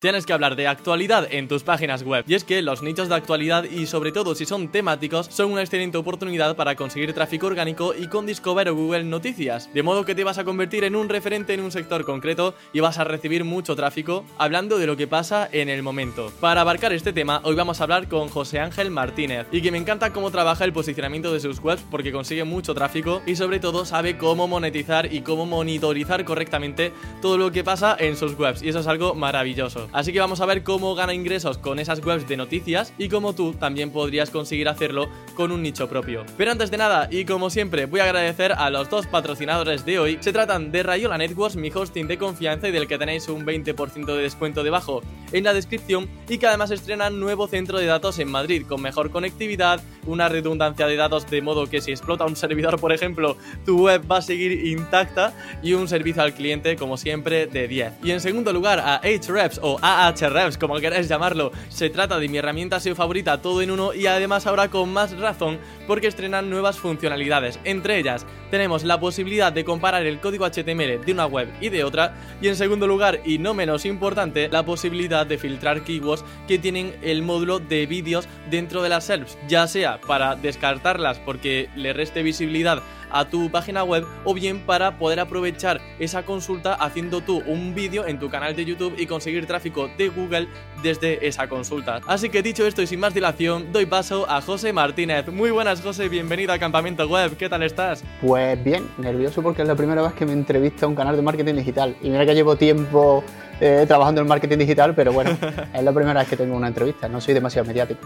Tienes que hablar de actualidad en tus páginas web. Y es que los nichos de actualidad y sobre todo si son temáticos son una excelente oportunidad para conseguir tráfico orgánico y con Discover o Google Noticias. De modo que te vas a convertir en un referente en un sector concreto y vas a recibir mucho tráfico hablando de lo que pasa en el momento. Para abarcar este tema, hoy vamos a hablar con José Ángel Martínez y que me encanta cómo trabaja el posicionamiento de sus webs porque consigue mucho tráfico y sobre todo sabe cómo monetizar y cómo monitorizar correctamente todo lo que pasa en sus webs y eso es algo maravilloso. Así que vamos a ver cómo gana ingresos con esas webs de noticias y cómo tú también podrías conseguir hacerlo con un nicho propio. Pero antes de nada, y como siempre, voy a agradecer a los dos patrocinadores de hoy. Se tratan de Rayola Networks, mi hosting de confianza y del que tenéis un 20% de descuento debajo en la descripción y que además estrenan nuevo centro de datos en Madrid con mejor conectividad, una redundancia de datos de modo que si explota un servidor, por ejemplo, tu web va a seguir intacta y un servicio al cliente como siempre de 10. Y en segundo lugar a Hrefs o Ahrefs, como queráis llamarlo, se trata de mi herramienta SEO favorita todo en uno y además ahora con más razón porque estrenan nuevas funcionalidades. Entre ellas tenemos la posibilidad de comparar el código HTML de una web y de otra y en segundo lugar y no menos importante la posibilidad de filtrar keywords que tienen el módulo de vídeos dentro de las SERPs, ya sea para descartarlas porque le reste visibilidad a tu página web o bien para poder aprovechar esa consulta haciendo tú un vídeo en tu canal de YouTube y conseguir tráfico de Google desde esa consulta. Así que dicho esto y sin más dilación, doy paso a José Martínez. Muy buenas José, bienvenido a Campamento Web, ¿qué tal estás? Pues bien, nervioso porque es la primera vez que me entrevista un canal de marketing digital y mira que llevo tiempo eh, trabajando en marketing digital, pero bueno, es la primera vez que tengo una entrevista, no soy demasiado mediático.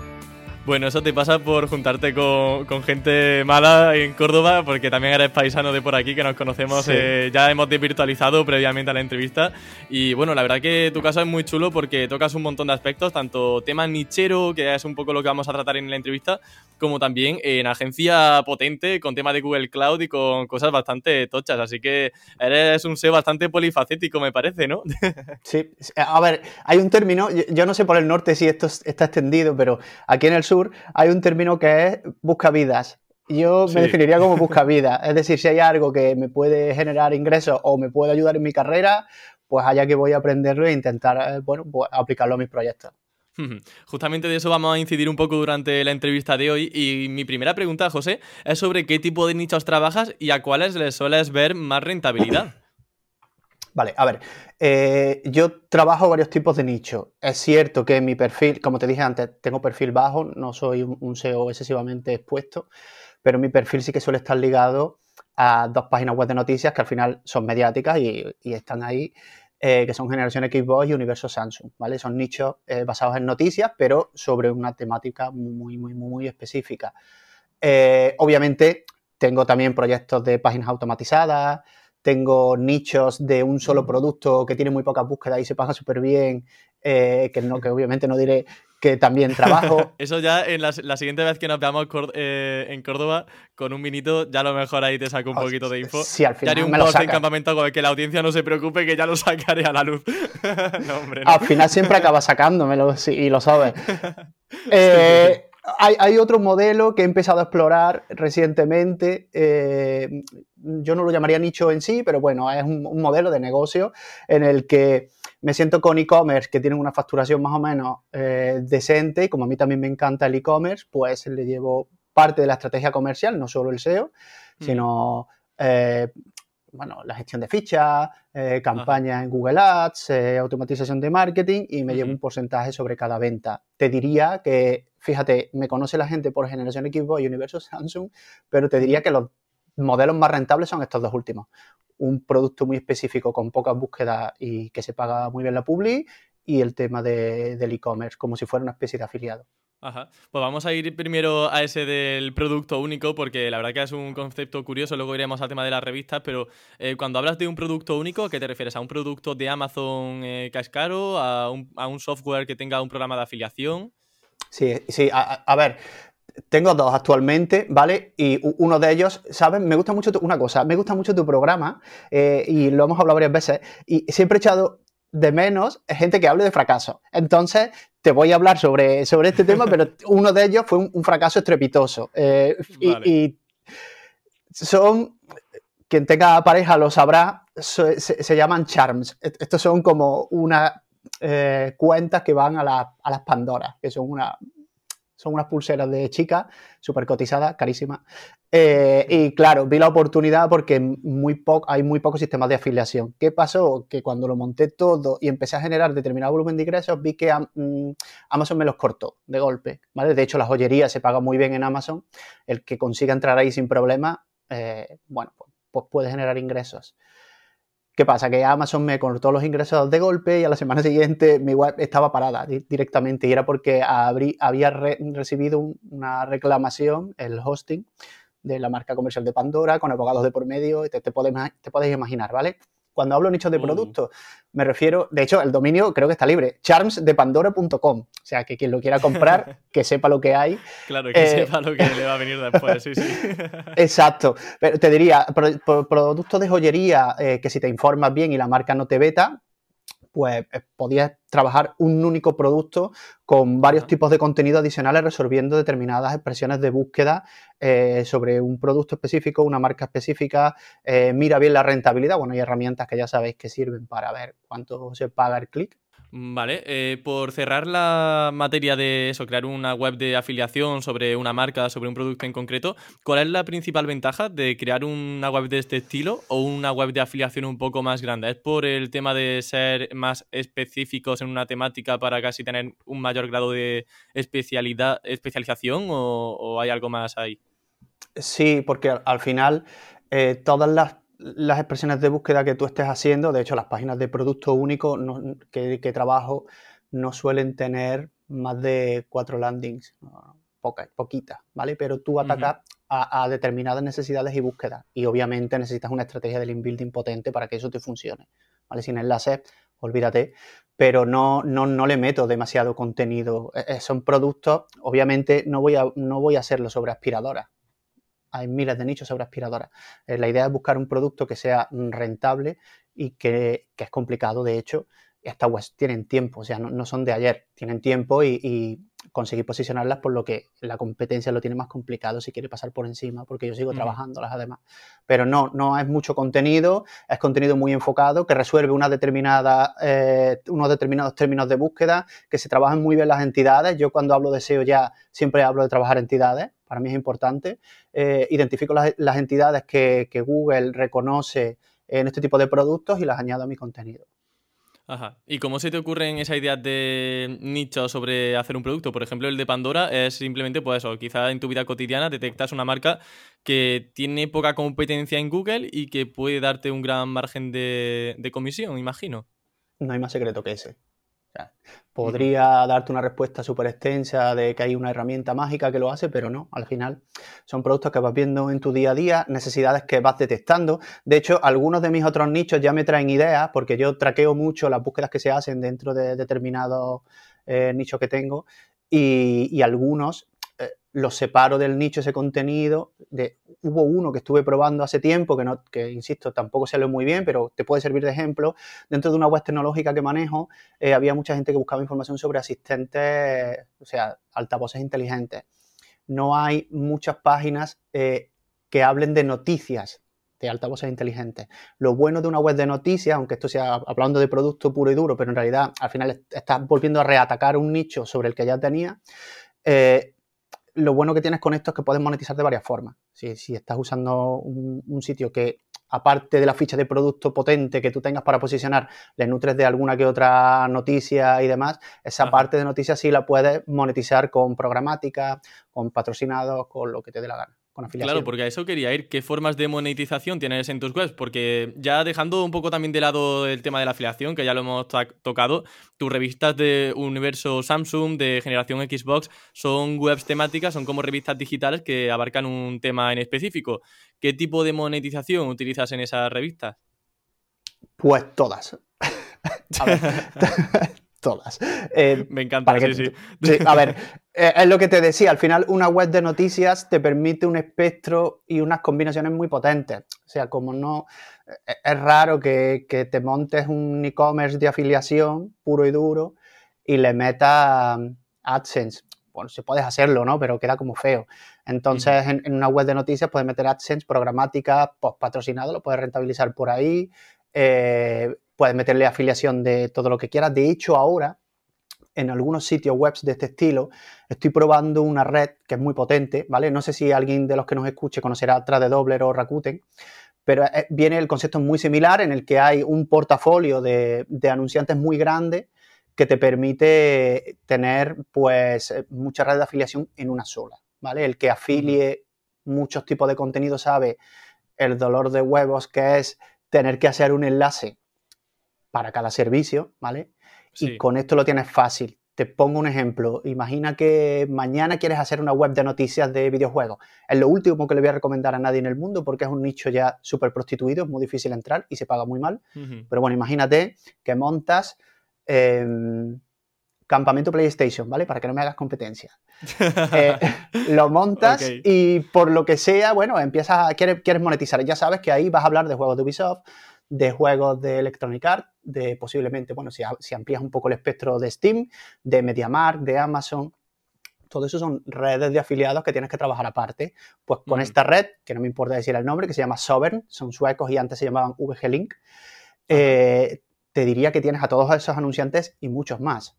Bueno, eso te pasa por juntarte con, gente mala en Córdoba, porque también eres paisano de por aquí, que nos conocemos, eh, ya hemos desvirtualizado previamente a la entrevista. Y bueno, la verdad que tu caso es muy chulo porque tocas un montón de aspectos, tanto tema nichero, que es un poco lo que vamos a tratar en la entrevista, como también en agencia potente, con tema de Google Cloud y con cosas bastante tochas. Así que eres un SEO bastante polifacético, me parece, ¿no? sí, a ver, hay un término, yo no sé por el norte si esto está extendido, pero aquí en el sur hay un término que es busca vidas. Yo me definiría como busca vida. Es decir, si hay algo que me puede generar ingresos o me puede ayudar en mi carrera, pues allá que voy a aprenderlo e intentar, eh, bueno, pues aplicarlo a mis proyectos. Justamente de eso vamos a incidir un poco durante la entrevista de hoy y mi primera pregunta, José, es sobre qué tipo de nichos trabajas y a cuáles les sueles ver más rentabilidad. Vale, a ver, eh, yo trabajo varios tipos de nicho. Es cierto que mi perfil, como te dije antes, tengo perfil bajo, no soy un SEO excesivamente expuesto, pero mi perfil sí que suele estar ligado a dos páginas web de noticias que al final son mediáticas y, están ahí, eh, que son Generación Xbox y Universo Samsung, ¿vale? Son nichos eh, basados en noticias, pero sobre una temática muy, muy, muy, muy específica. obviamente, tengo también proyectos de páginas automatizadas, tengo nichos de un solo producto que tiene muy pocas búsquedas y se paga súper bien, eh, que, no, que obviamente no diré que también trabajo. Eso ya en la, siguiente vez que nos veamos eh, en Córdoba con un minito, ya a lo mejor ahí te saco un poquito de info. Sí, al final. Ya haré un me post en campamento con que la audiencia no se preocupe, que ya lo sacaré a la luz. no, hombre, Al final siempre acaba sacándomelo y lo sabes. Eh, hay, otro modelo que he empezado a explorar recientemente. Eh, yo no lo llamaría nicho en sí, pero bueno, es un, modelo de negocio en el que me siento con e-commerce que tienen una facturación más o menos eh, decente como a mí también me encanta el e-commerce, pues le llevo parte de la estrategia comercial, no solo el SEO, mm. sino eh, bueno, la gestión de fichas, eh, campañas en Google Ads, eh, automatización de marketing y me llevo un porcentaje sobre cada venta. Te diría que, fíjate, me conoce la gente por generación Xbox y Universo Samsung, pero te diría que los modelos más rentables son estos dos últimos. Un producto muy específico con pocas búsquedas y que se paga muy bien la publi y el tema del e-commerce, como si fuera una especie de afiliado. Ajá. Pues vamos a ir primero a ese del producto único, porque la verdad que es un concepto curioso, luego iremos al tema de las revistas, pero eh, cuando hablas de un producto único, ¿a qué te refieres? ¿A un producto de Amazon eh, que es caro? ¿A un, ¿A un, software que tenga un programa de afiliación? Sí, sí, a, ver, tengo dos actualmente, ¿vale? Y uno de ellos, ¿sabes? Me gusta mucho una cosa, me gusta mucho tu programa eh, y lo hemos hablado varias veces y siempre he echado de menos gente que hable de fracaso. Entonces, te voy a hablar sobre, sobre este tema, pero uno de ellos fue un, fracaso estrepitoso. Eh, y, son, quien tenga pareja lo sabrá, se, llaman charms. Estos son como una eh, cuentas que van a, a las Pandoras, que son una, son unas pulseras de chica, súper cotizadas, carísimas. Eh, y claro, vi la oportunidad porque muy hay muy pocos sistemas de afiliación. ¿Qué pasó? Que cuando lo monté todo y empecé a generar determinado volumen de ingresos, vi que mm, Amazon me los cortó de golpe. ¿vale? De hecho, la joyería se paga muy bien en Amazon. El que consiga entrar ahí sin problema, eh, bueno, pues, pues puede generar ingresos. ¿Qué pasa? Que Amazon me cortó los ingresos de golpe y a la semana siguiente mi web estaba parada directamente y era porque había recibido una reclamación, el hosting de la marca comercial de Pandora con abogados de por medio, te, te, puedes, te imaginar, ¿vale? Cuando hablo nichos de mm. producto, me refiero, de hecho, el dominio creo que está libre, charmsdepandora.com. O sea, que quien lo quiera comprar, que sepa lo que hay. Claro, que eh, sepa lo que le va a venir después, sí, sí. Exacto. Pero te diría, productos de joyería eh, que si te informas bien y la marca no te veta, pues eh, podías trabajar un único producto con varios tipos de contenido adicionales resolviendo determinadas expresiones de búsqueda eh, sobre un producto específico, una marca específica. Eh, mira bien la rentabilidad. Bueno, hay herramientas que ya sabéis que sirven para ver cuánto se paga el clic. Vale, eh, por cerrar la materia de eso, crear una web de afiliación sobre una marca, sobre un producto en concreto, ¿cuál es la principal ventaja de crear una web de este estilo o una web de afiliación un poco más grande? ¿Es por el tema de ser más específicos en una temática para casi tener un mayor grado de especialidad, especialización o, hay algo más ahí? Sí, porque al final eh, todas las las expresiones de búsqueda que tú estés haciendo, de hecho las páginas de producto único que, trabajo no suelen tener más de cuatro landings, pocas, poquitas, ¿vale? Pero tú atacas a, determinadas necesidades y búsquedas y obviamente necesitas una estrategia de link building potente para que eso te funcione, ¿vale? Sin enlaces, olvídate, pero no, no, no le meto demasiado contenido. E, e, son productos, obviamente no voy a, no voy a hacerlo sobre aspiradoras, hay miles de nichos sobre aspiradoras. Eh, la idea es buscar un producto que sea rentable y que, es complicado, de hecho. Estas webs tienen tiempo, o sea, no, son de ayer, tienen tiempo y, conseguir posicionarlas por lo que la competencia lo tiene más complicado si quiere pasar por encima, porque yo sigo mm. trabajándolas además. Pero no, no es mucho contenido, es contenido muy enfocado que resuelve una determinada, eh, unos determinados términos de búsqueda, que se trabajan muy bien las entidades. Yo cuando hablo de SEO ya siempre hablo de trabajar entidades, para mí es importante. Eh, identifico las, entidades que, Google reconoce en este tipo de productos y las añado a mi contenido. Ajá. ¿Y cómo se te ocurren esas ideas de nicho sobre hacer un producto? Por ejemplo, el de Pandora es simplemente, pues eso, quizá en tu vida cotidiana detectas una marca que tiene poca competencia en Google y que puede darte un gran margen de, de comisión, imagino. No hay más secreto que ese podría darte una respuesta súper extensa de que hay una herramienta mágica que lo hace, pero no, al final son productos que vas viendo en tu día a día, necesidades que vas detectando. De hecho, algunos de mis otros nichos ya me traen ideas, porque yo traqueo mucho las búsquedas que se hacen dentro de determinados eh, nichos que tengo, y algunos los separo del nicho ese contenido. De, hubo uno que estuve probando hace tiempo, que, no, que insisto, tampoco salió muy bien, pero te puede servir de ejemplo. Dentro de una web tecnológica que manejo, eh, había mucha gente que buscaba información sobre asistentes, o sea, altavoces inteligentes. No hay muchas páginas eh, que hablen de noticias de altavoces inteligentes. Lo bueno de una web de noticias, aunque esto sea hablando de producto puro y duro, pero en realidad al final estás volviendo a reatacar un nicho sobre el que ya tenía, eh, lo bueno que tienes con esto es que puedes monetizar de varias formas. Si, estás usando un, sitio que, aparte de la ficha de producto potente que tú tengas para posicionar, le nutres de alguna que otra noticia y demás, esa parte de noticias sí la puedes monetizar con programática, con patrocinados, con lo que te dé la gana. Claro, porque a eso quería ir. ¿Qué formas de monetización tienes en tus webs? Porque ya dejando un poco también de lado el tema de la afiliación, que ya lo hemos tocado, tus revistas de universo Samsung, de generación Xbox, son webs temáticas, son como revistas digitales que abarcan un tema en específico. ¿Qué tipo de monetización utilizas en esas revistas? Pues todas. todas. Eh, Me encanta, sí, sí. A ver, eh, es lo que te decía, al final una web de noticias te permite un espectro y unas combinaciones muy potentes. O sea, como no, eh, es raro que, te montes un e-commerce de afiliación puro y duro y le metas AdSense. Bueno, si puedes hacerlo, ¿no? Pero queda como feo. Entonces, en, una web de noticias puedes meter AdSense, programática, post patrocinado, lo puedes rentabilizar por ahí. Puedes meterle afiliación de todo lo que quieras. De hecho, ahora en algunos sitios web de este estilo, estoy probando una red que es muy potente, ¿vale? No sé si alguien de los que nos escuche conocerá Tradedobler o Rakuten, pero eh, viene el concepto muy similar en el que hay un portafolio de, anunciantes muy grande que te permite tener pues eh, mucha red de afiliación en una sola, ¿vale? El que afilie muchos tipos de contenido sabe el dolor de huevos que es tener que hacer un enlace para cada servicio, ¿vale? Y con esto lo tienes fácil. Te pongo un ejemplo. Imagina que mañana quieres hacer una web de noticias de videojuegos. Es lo último que le voy a recomendar a nadie en el mundo porque es un nicho ya súper prostituido, es muy difícil entrar y se paga muy mal. Pero bueno, imagínate que montas em, campamento PlayStation, ¿vale? Para que no me hagas competencia. Eh, lo montas y por lo que sea, bueno, empiezas a, quieres, quieres monetizar. Ya sabes que ahí vas a hablar de juegos de Ubisoft, de juegos de Electronic Arts, de posiblemente, bueno, si, si amplías un poco el espectro de Steam, de MediaMarkt, de Amazon, todo eso son redes de afiliados que tienes que trabajar aparte. Pues con esta red, que no me importa decir el nombre, que se llama Sovereign, son suecos y antes se llamaban VG Link, eh, te diría que tienes a todos esos anunciantes y muchos más.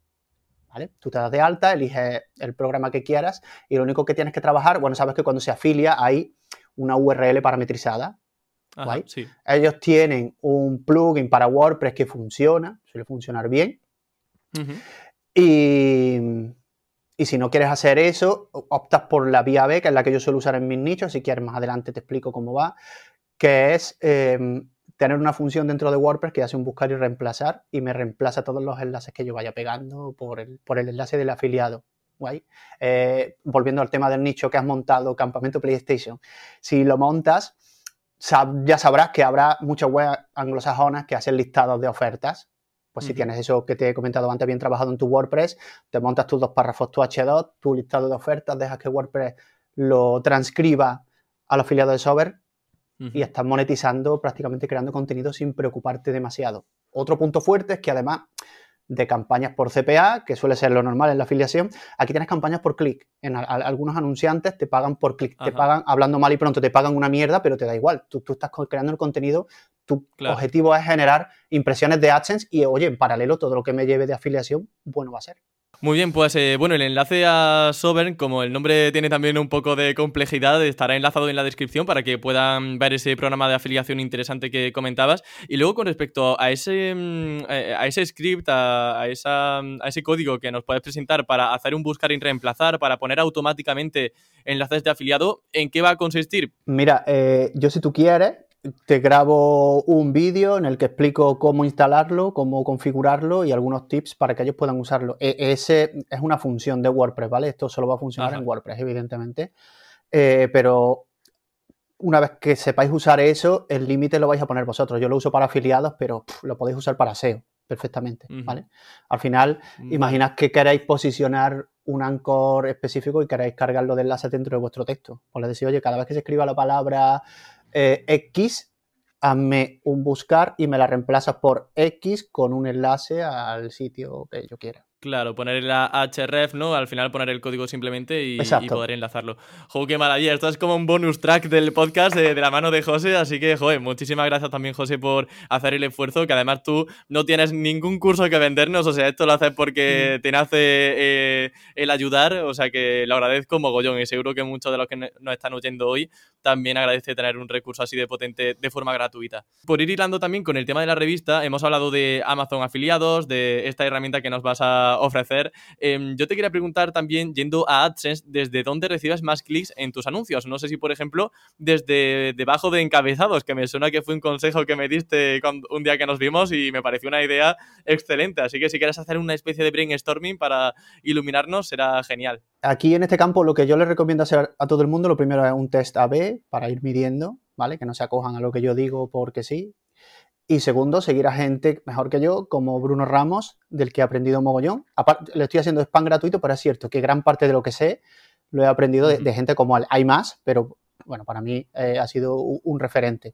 ¿Vale? Tú te das de alta, eliges el programa que quieras y lo único que tienes que trabajar, bueno, sabes que cuando se afilia hay una URL parametrizada ellos tienen un plugin para WordPress que funciona, suele funcionar bien. y, si no quieres hacer eso, optas por la vía B, que es la que yo suelo usar en mis nichos. Si quieres, más adelante te explico cómo va. Que es em, tener una función dentro de WordPress que hace un buscar y reemplazar y me reemplaza todos los enlaces que yo vaya pegando por el, por el enlace del afiliado. Eh, volviendo al tema del nicho que has montado, campamento PlayStation. Si lo montas, ya sabrás que habrá muchas webs anglosajonas que hacen listados de ofertas. Pues si tienes eso que te he comentado antes bien trabajado en tu WordPress, te montas tus dos párrafos, tu H2, tu listado de ofertas, dejas que WordPress lo transcriba al afiliado de Sober y estás monetizando, prácticamente creando contenido sin preocuparte demasiado. Otro punto fuerte es que además de campañas por CPA, que suele ser lo normal en la afiliación. Aquí tienes campañas por clic. En algunos anunciantes te pagan por clic, te pagan, hablando mal y pronto, te pagan una mierda, pero te da igual. Tú, estás creando el contenido, tu objetivo es generar impresiones de AdSense y, oye, en paralelo, todo lo que me lleve de afiliación, bueno va a ser. Muy bien, pues eh, bueno, el enlace a Sovereign, como el nombre tiene también un poco de complejidad, estará enlazado en la descripción para que puedan ver ese programa de afiliación interesante que comentabas. Y luego con respecto a ese, mm, eh, a ese script, a, esa, a ese código que nos puedes presentar para hacer un buscar y reemplazar, para poner automáticamente enlaces de afiliado, ¿en qué va a consistir? Mira, eh, yo si tú quieres, te grabo un vídeo en el que explico cómo instalarlo, cómo configurarlo y algunos tips para que ellos puedan usarlo. E, ese es una función de WordPress, ¿vale? Esto solo va a funcionar en WordPress, evidentemente. Eh, pero una vez que sepáis usar eso, el límite lo vais a poner vosotros. Yo lo uso para afiliados, pero lo podéis usar para SEO perfectamente, ¿vale? Al final, imaginad que queréis posicionar un anchor específico y queréis cargarlo de enlace dentro de vuestro texto. Pues le decís, oye, cada vez que se escriba la palabra eh, X, hazme un buscar y me la reemplazas por X con un enlace al sitio que yo quiera. Claro, poner la href, ¿no? Al final poner el código simplemente y, poder enlazarlo. Jo, qué maravilla. Esto es como un bonus track del podcast de, la mano de José. Así que, joder, muchísimas gracias también, José, por hacer el esfuerzo. Que además tú no tienes ningún curso que vendernos. O sea, esto lo haces porque mm. te nace eh, el ayudar. O sea, que lo agradezco mogollón. Y seguro que muchos de los que nos están oyendo hoy también agradece tener un recurso así de potente de forma gratuita. Por ir hilando también con el tema de la revista, hemos hablado de Amazon afiliados, de esta herramienta que nos vas a ofrecer. Em, yo te quería preguntar también, yendo a AdSense, ¿desde dónde recibes más clics en tus anuncios? No sé si, por ejemplo, desde debajo de encabezados, que me suena que fue un consejo que me diste un día que nos vimos y me pareció una idea excelente. Así que si quieres hacer una especie de brainstorming para iluminarnos, será genial. Aquí en este campo lo que yo le recomiendo hacer a todo el mundo, lo primero es un test AB para ir midiendo, ¿vale? Que no se acojan a lo que yo digo porque sí, y segundo, seguir a gente mejor que yo, como Bruno Ramos, del que he aprendido mogollón. Aparte, le estoy haciendo spam gratuito, pero es cierto que gran parte de lo que sé lo he aprendido de, gente como él. Hay más, pero bueno, para mí eh, ha sido un, referente.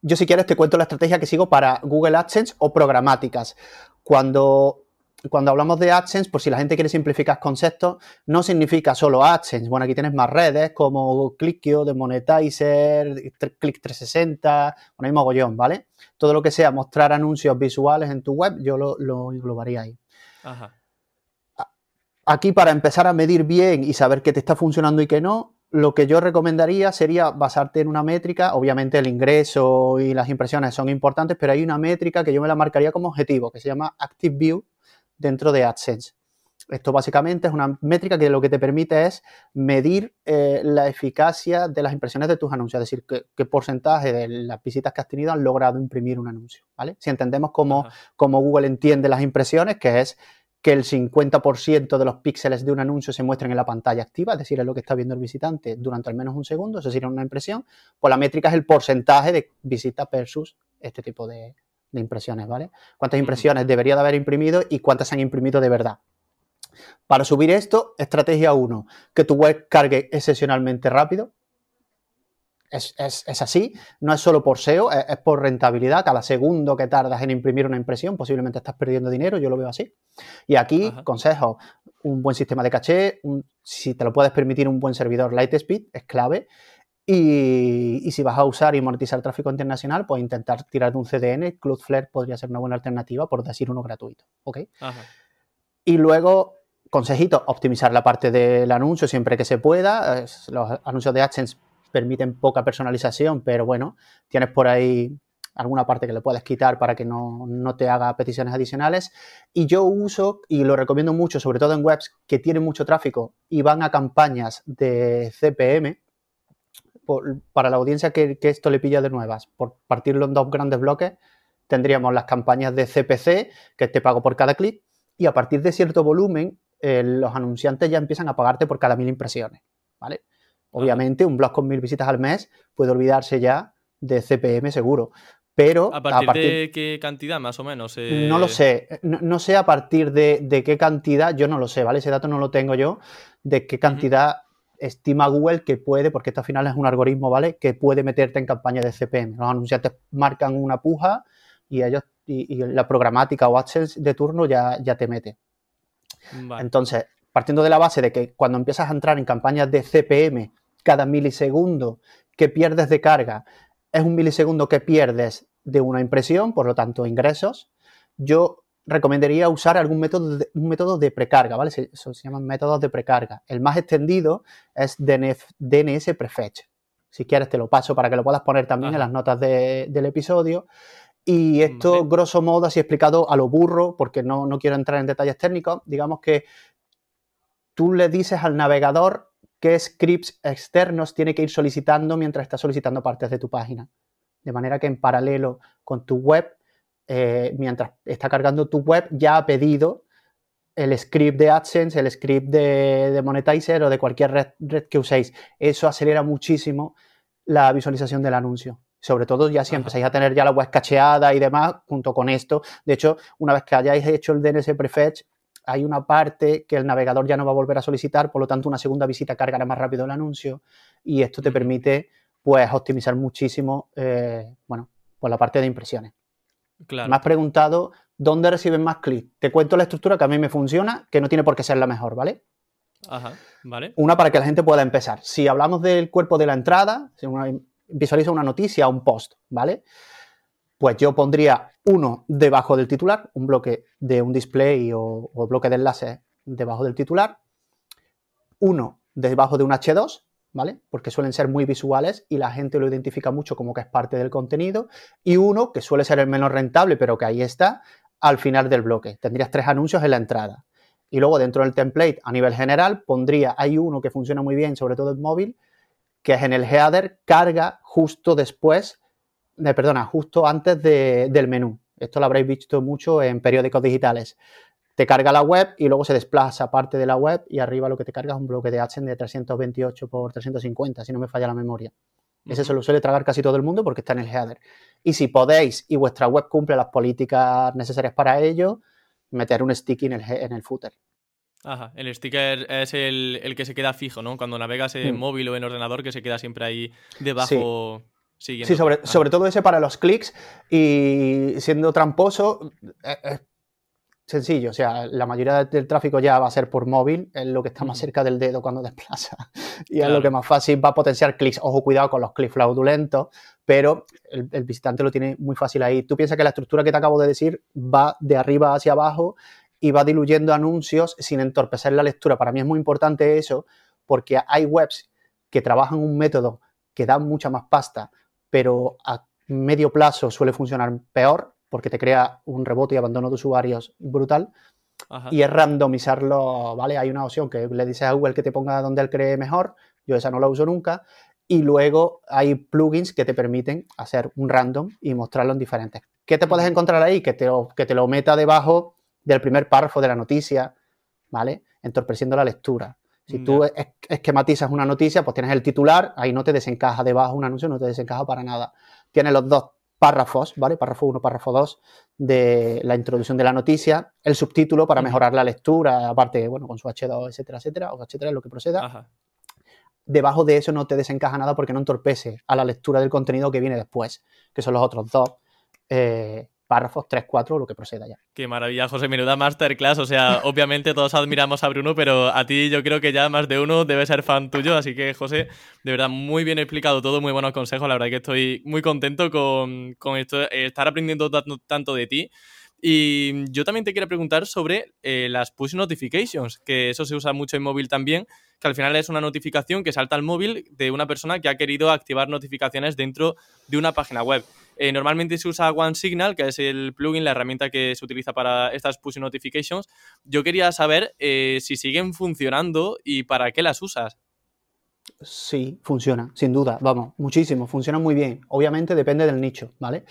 Yo si quieres te cuento la estrategia que sigo para Google AdSense o programáticas. Cuando cuando hablamos de AdSense, por si la gente quiere simplificar conceptos, no significa solo AdSense. Bueno, aquí tienes más redes como Clickio, Monetizer, Click360, bueno, hay mogollón, ¿vale? Todo lo que sea mostrar anuncios visuales en tu web, yo lo, lo englobaría ahí. Ajá. Aquí, para empezar a medir bien y saber qué te está funcionando y qué no, lo que yo recomendaría sería basarte en una métrica. Obviamente el ingreso y las impresiones son importantes, pero hay una métrica que yo me la marcaría como objetivo, que se llama Active View dentro de AdSense. Esto básicamente es una métrica que lo que te permite es medir eh, la eficacia de las impresiones de tus anuncios, es decir, qué, porcentaje de las visitas que has tenido han logrado imprimir un anuncio. ¿vale? Si entendemos cómo, cómo Google entiende las impresiones, que es que el 50% de los píxeles de un anuncio se muestren en la pantalla activa, es decir, es lo que está viendo el visitante durante al menos un segundo, eso sería una impresión, pues la métrica es el porcentaje de visitas versus este tipo de, impresiones, ¿vale? ¿Cuántas impresiones debería de haber imprimido y cuántas se han imprimido de verdad? Para subir esto, estrategia 1, que tu web cargue excepcionalmente rápido, es, así, no es solo por SEO, es, por rentabilidad. Cada segundo que tardas en imprimir una impresión, posiblemente estás perdiendo dinero, yo lo veo así. Y aquí, consejo, un buen sistema de caché, si te lo puedes permitir, un buen servidor Lightspeed es clave. Y, si vas a usar y monetizar tráfico internacional, pues intentar tirar de un CDN. Cloudflare podría ser una buena alternativa, por decir uno gratuito. ¿ok? Y luego, consejito, optimizar la parte del anuncio siempre que se pueda. Los anuncios de AdSense permiten poca personalización, pero bueno, tienes por ahí alguna parte que le puedes quitar para que no, te haga peticiones adicionales. Y yo uso, y lo recomiendo mucho, sobre todo en webs que tienen mucho tráfico y van a campañas de CPM, para la audiencia que, esto le pilla de nuevas, por partirlo en dos grandes bloques, tendríamos las campañas de CPC, que te pago por cada clic, y a partir de cierto volumen, eh, los anunciantes ya empiezan a pagarte por cada mil impresiones, ¿vale? Obviamente, un blog con mil visitas al mes puede olvidarse ya de CPM seguro. Pero ¿A partir, de qué cantidad más o menos? No lo sé. No, sé a partir de, qué cantidad, yo no lo sé, ¿vale? Ese dato no lo tengo yo, de qué cantidad estima Google que puede, porque esto al final es un algoritmo, ¿vale? Que puede meterte en campaña de CPM. Los anunciantes marcan una puja y ellos y, la programática o AdSense de turno ya, ya te mete. Entonces, partiendo de la base de que cuando empiezas a entrar en campañas de CPM cada milisegundo que pierdes de carga es un milisegundo que pierdes de una impresión, por lo tanto ingresos, yo recomendaría usar algún método de, un método de precarga, ¿vale? Eso se llaman métodos de precarga. El más extendido es DNS Prefetch. Si quieres te lo paso para que lo puedas poner también en las notas del episodio. Y esto, grosso modo, así explicado a lo burro, porque no, no quiero entrar en detalles técnicos, digamos que tú le dices al navegador qué scripts externos tiene que ir solicitando mientras está solicitando partes de tu página. De manera que en paralelo con tu web, eh, mientras está cargando tu web, ya ha pedido el script de AdSense, el script de, Monetizer o de cualquier red, que uséis. Eso acelera muchísimo la visualización del anuncio. Sobre todo ya si empezáis a tener ya la web cacheada y demás, junto con esto. De hecho, una vez que hayáis hecho el DNS Prefetch, hay una parte que el navegador ya no va a volver a solicitar, por lo tanto una segunda visita cargará más rápido el anuncio y esto te permite pues optimizar muchísimo, eh, bueno, pues la parte de impresiones. Me has preguntado dónde reciben más clics. Te cuento la estructura que a mí me funciona, que no tiene por qué ser la mejor, ¿vale? Ajá, vale. Una para que la gente pueda empezar. Si hablamos del cuerpo de la entrada, si visualiza una noticia, un post, ¿vale? Pues yo pondría uno debajo del titular, un bloque de un display o, bloque de enlaces debajo del titular, uno debajo de un H2, ¿vale? Porque suelen ser muy visuales y la gente lo identifica mucho como que es parte del contenido, y uno que suele ser el menos rentable, pero que ahí está, al final del bloque. Tendrías tres anuncios en la entrada. Y luego dentro del template, a nivel general, pondría, hay uno que funciona muy bien, sobre todo en móvil, que es en el header, carga justo después perdona, justo antes del menú. Esto lo habréis visto mucho en periódicos digitales. Te carga la web y luego se desplaza parte de la web y arriba lo que te carga es un bloque de AdSense de 328 por 350, si no me falla la memoria. Ese se lo suele tragar casi todo el mundo porque está en el header. Y si podéis y vuestra web cumple las políticas necesarias para ello, meter un sticky en el, en el footer. Ajá, el sticker es el, que se queda fijo, ¿no? Cuando navegas en mm. móvil o en ordenador, que se queda siempre ahí debajo. Sí, sobre, sobre todo ese para los clics y siendo tramposo, eh, eh, sencillo, o sea, la mayoría del tráfico ya va a ser por móvil, es lo que está más cerca del dedo cuando desplaza y es lo que más fácil va a potenciar clics. Ojo, cuidado con los clics fraudulentos, pero el, visitante lo tiene muy fácil ahí. Tú piensas que la estructura que te acabo de decir va de arriba hacia abajo y va diluyendo anuncios sin entorpecer la lectura. Para mí es muy importante eso porque hay webs que trabajan un método que da mucha más pasta, pero a medio plazo suele funcionar peor porque te crea un rebote y abandono de usuarios brutal. Y es randomizarlo, ¿vale? Hay una opción que le dices a Google que te ponga donde él cree mejor, yo esa no la uso nunca, y luego hay plugins que te permiten hacer un random y mostrarlo en diferentes. ¿Qué te puedes encontrar ahí? Que te, lo, que te lo meta debajo del primer párrafo de la noticia, ¿vale? Entorpeciendo la lectura. Si tú esquematizas una noticia, pues tienes el titular, ahí no te desencaja debajo un anuncio, no te desencaja para nada. Tienes los dos párrafos, ¿vale? Párrafo 1, párrafo 2 de la introducción de la noticia, el subtítulo para mejorar la lectura, aparte, bueno, con su H2, etcétera, etcétera, o etcétera, lo que proceda. Debajo de eso no te desencaja nada porque no entorpece a la lectura del contenido que viene después, que son los otros dos eh, párrafos 3, 4, lo que proceda ya. Qué maravilla, José, menuda masterclass. O sea, obviamente todos admiramos a Bruno, pero a ti yo creo que ya más de uno debe ser fan tuyo. Así que, José, de verdad, muy bien explicado todo, muy buenos consejos. La verdad que estoy muy contento con, esto, eh, estar aprendiendo tanto de ti. Y yo también te quiero preguntar sobre eh, las push notifications, que eso se usa mucho en móvil también, que al final es una notificación que salta al móvil de una persona que ha querido activar notificaciones dentro de una página web. Eh, normalmente se usa OneSignal, que es el plugin, la herramienta que se utiliza para estas push notifications. Yo quería saber eh, si siguen funcionando y para qué las usas. Sí, funciona, sin duda, vamos, muchísimo, funciona muy bien. Obviamente depende del nicho, ¿vale?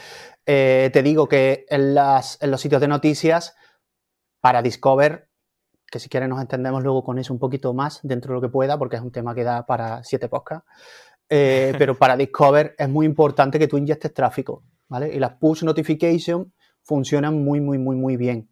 Eh, te digo que en, los sitios de noticias, para Discover, que si quieres nos entendemos luego con eso un poquito más dentro de lo que pueda, porque es un tema que da para siete podcasts. Eh, pero para Discover es muy importante que tú inyectes tráfico, ¿vale? Y las push notifications funcionan muy, muy, muy, muy bien.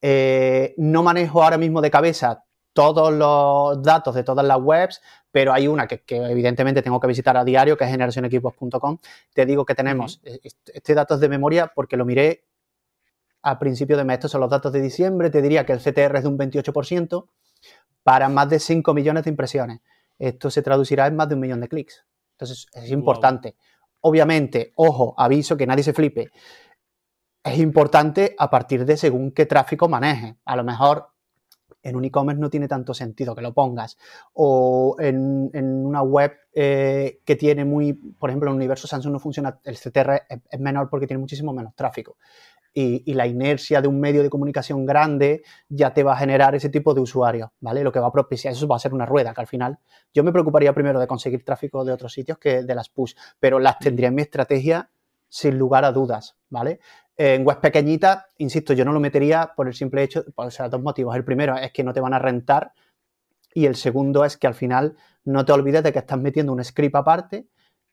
Eh, no manejo ahora mismo de cabeza todos los datos de todas las webs, pero hay una que, evidentemente tengo que visitar a diario, que es generacionequipos.com. Te digo que tenemos este datos de memoria porque lo miré a principio de mes. Estos son los datos de diciembre. Te diría que el CTR es de un 28% para más de 5 millones de impresiones. Esto se traducirá en más de un millón de clics. Entonces, es importante. Obviamente, ojo, aviso que nadie se flipe. Es importante a partir de según qué tráfico maneje. A lo mejor en un e-commerce no tiene tanto sentido que lo pongas. O en, una web eh, que tiene muy, por ejemplo, en el universo Samsung no funciona, el CTR es, menor porque tiene muchísimo menos tráfico y, la inercia de un medio de comunicación grande ya te va a generar ese tipo de usuarios, ¿vale? Lo que va a propiciar, eso va a ser una rueda, que al final yo me preocuparía primero de conseguir tráfico de otros sitios que de las push, pero las tendría en mi estrategia sin lugar a dudas, ¿vale? En web pequeñita, insisto, yo no lo metería por el simple hecho, por o dos motivos. El primero es que no te van a rentar y el segundo es que al final no te olvides de que estás metiendo un script aparte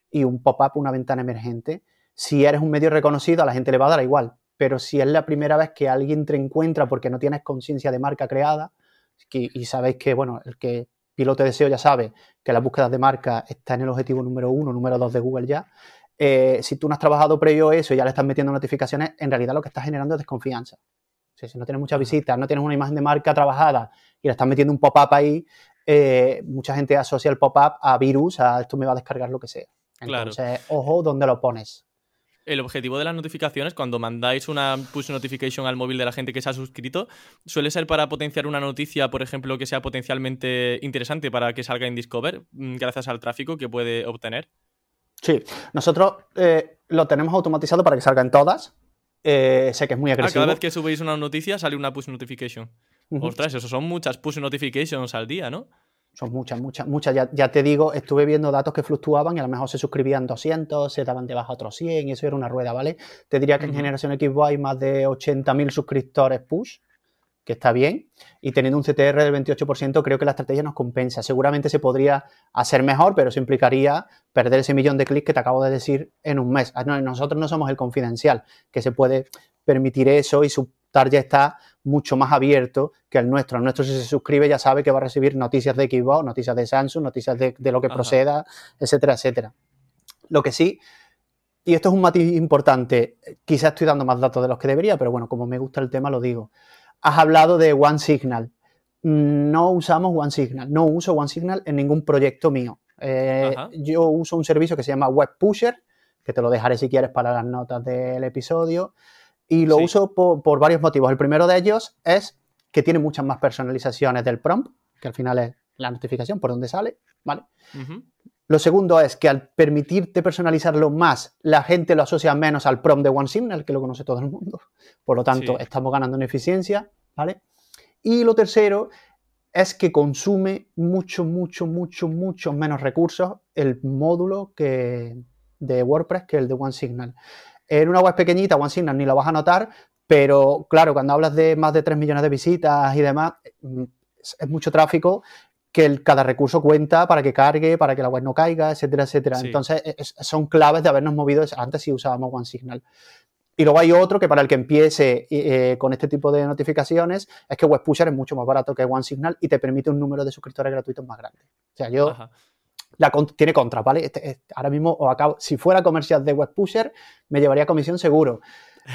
y un pop-up, una ventana emergente. Si eres un medio reconocido, a la gente le va a dar igual pero si es la primera vez que alguien te encuentra porque no tienes conciencia de marca creada, y sabéis que, bueno, el que pilote de SEO ya sabe que la búsqueda de marca está en el objetivo número uno, número dos de Google ya, eh, si tú no has trabajado previo a eso y ya le estás metiendo notificaciones, en realidad lo que estás generando es desconfianza. si no tienes muchas visitas, no tienes una imagen de marca trabajada y le estás metiendo un pop-up ahí, eh, mucha gente asocia el pop-up a virus, a esto me va a descargar lo que sea. Entonces, ojo dónde lo pones el objetivo de las notificaciones, cuando mandáis una push notification al móvil de la gente que se ha suscrito, suele ser para potenciar una noticia, por ejemplo, que sea potencialmente interesante para que salga en Discover, mm, gracias al tráfico que puede obtener. Sí, nosotros eh, lo tenemos automatizado para que salgan todas. Eh, sé que es muy agresivo. Ah, cada vez que subís una noticia sale una push notification. Ostras, eso son muchas push notifications al día, ¿no? Son muchas, muchas, muchas. Ya, te digo, estuve viendo datos que fluctuaban y a lo mejor se suscribían 200, se daban de baja otros 100 y eso era una rueda, ¿vale? Te diría que en Generación Xbox hay más de 80.000 suscriptores push, que está bien. Y teniendo un CTR del 28%, creo que la estrategia nos compensa. Seguramente se podría hacer mejor, pero eso implicaría perder ese millón de clics que te acabo de decir en un mes. Ah, nosotros no somos el confidencial, que se puede permitir eso y su target está mucho más abierto que el nuestro. El nuestro, si se suscribe, ya sabe que va a recibir noticias de Xbox, noticias de Samsung, noticias de, lo que proceda, etcétera, etcétera. Lo que sí, y esto es un matiz importante, quizás estoy dando más datos de los que debería, pero bueno, como me gusta el tema, lo digo. has hablado de OneSignal. No usamos OneSignal, no uso OneSignal en ningún proyecto mío. Eh, yo uso un servicio que se llama WebPusher, que te lo dejaré si quieres para las notas del episodio, y lo uso por, varios motivos. El primero de ellos es que tiene muchas más personalizaciones del prompt, que al final es la notificación por donde sale, ¿vale? Lo segundo es que al permitirte personalizarlo más, la gente lo asocia menos al prompt de OneSignal, que lo conoce todo el mundo. Por lo tanto, estamos ganando en eficiencia, ¿vale? Y lo tercero es que consume mucho, mucho, mucho, mucho menos recursos el módulo que de WordPress que el de OneSignal. En una web pequeñita, OneSignal ni lo vas a notar, pero claro, cuando hablas de más de 3 millones de visitas y demás, mm, es mucho tráfico que cada recurso cuenta para que cargue, para que la web no caiga, etcétera, etcétera. Entonces, son claves de habernos movido antes si usábamos OneSignal. Y luego hay otro que para el que empiece eh, con este tipo de notificaciones es que WebPusher es mucho más barato que OneSignal y te permite un número de suscriptores gratuitos más grande. O sea, yo... La, tiene contra, ¿vale? Este, este, ahora mismo acabo, si fuera comercial de WebPusher, me llevaría comisión seguro.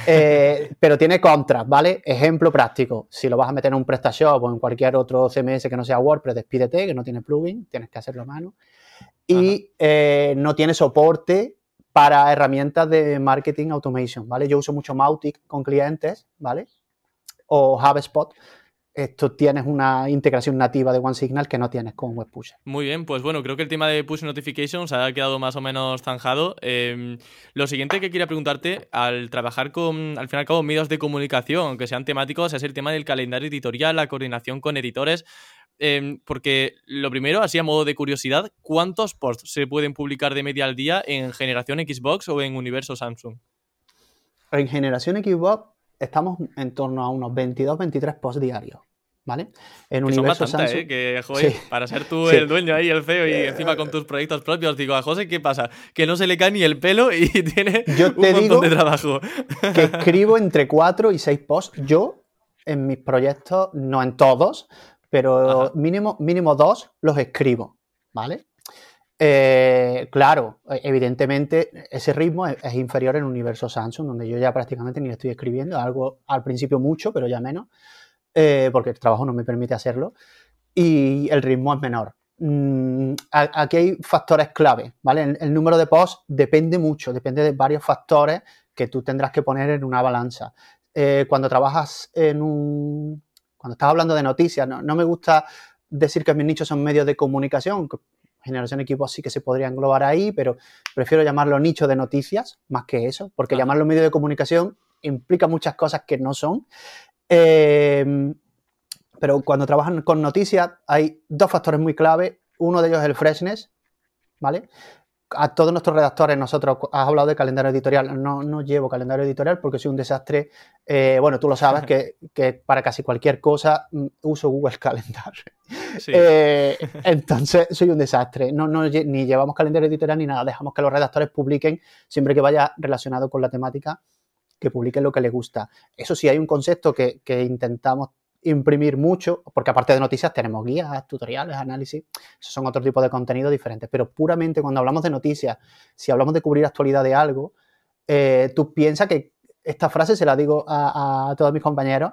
Eh, pero tiene contras, ¿vale? Ejemplo práctico. Si lo vas a meter en un PrestaShop o en cualquier otro CMS que no sea WordPress, despídete, que no tiene plugin, tienes que hacerlo a mano. Y eh, no tiene soporte para herramientas de marketing automation, ¿vale? Yo uso mucho Mautic con clientes, ¿vale? O HubSpot. Esto tienes una integración nativa de OneSignal que no tienes con WebPusher. Muy bien, pues bueno, creo que el tema de push notifications ha quedado más o menos zanjado. Em, lo siguiente que quería preguntarte, al trabajar con, al fin y al cabo, medios de comunicación, aunque sean temáticos, es el tema del calendario editorial, la coordinación con editores. Em, porque lo primero, así a modo de curiosidad, ¿cuántos posts se pueden publicar de media al día en generación Xbox o en universo Samsung? En generación Xbox estamos en torno a unos 22-23 posts diarios. ¿Vale? En universo Samsung. ¿eh? Que, joder, para ser tú el dueño ahí, el CEO, y eh, encima con tus proyectos propios, digo, a José, ¿qué pasa? Que no se le cae ni el pelo y tiene un montón de trabajo. Que escribo entre 4 y 6 posts. Yo, en mis proyectos, no en todos, pero mínimo, mínimo dos los escribo, ¿vale? Eh, claro, e, evidentemente ese ritmo es, inferior en universo Samsung, donde yo ya prácticamente ni estoy escribiendo, algo al principio mucho, pero ya menos, eh, porque el trabajo no me permite hacerlo, y el ritmo es menor. Mm, aquí hay factores clave, ¿vale? El, número de posts depende mucho, depende de varios factores que tú tendrás que poner en una balanza. Eh, cuando trabajas en un, cuando estás hablando de noticias, no, me gusta decir que mis nichos son medios de comunicación, generación de equipos sí que se podría englobar ahí, pero prefiero llamarlo nicho de noticias más que eso, porque llamarlo medio de comunicación implica muchas cosas que no son. Em, pero cuando trabajan con noticias hay dos factores muy clave. Uno de ellos es el freshness, ¿vale? a todos nuestros redactores, nosotros, has hablado de calendario editorial, no, no llevo calendario editorial porque soy un desastre. Eh, bueno, tú lo sabes que, para casi cualquier cosa mm, uso Google Calendar. Eh, entonces, soy un desastre. No, no, ni llevamos calendario editorial ni nada. Dejamos que los redactores publiquen siempre que vaya relacionado con la temática, que publiquen lo que les gusta. Eso sí, hay un concepto que, que intentamos imprimir mucho, porque aparte de noticias tenemos guías, tutoriales, análisis, esos son otro tipo de contenido diferentes, pero puramente cuando hablamos de noticias, si hablamos de cubrir actualidad de algo, eh, tú piensas que esta frase se la digo a, todos mis compañeros,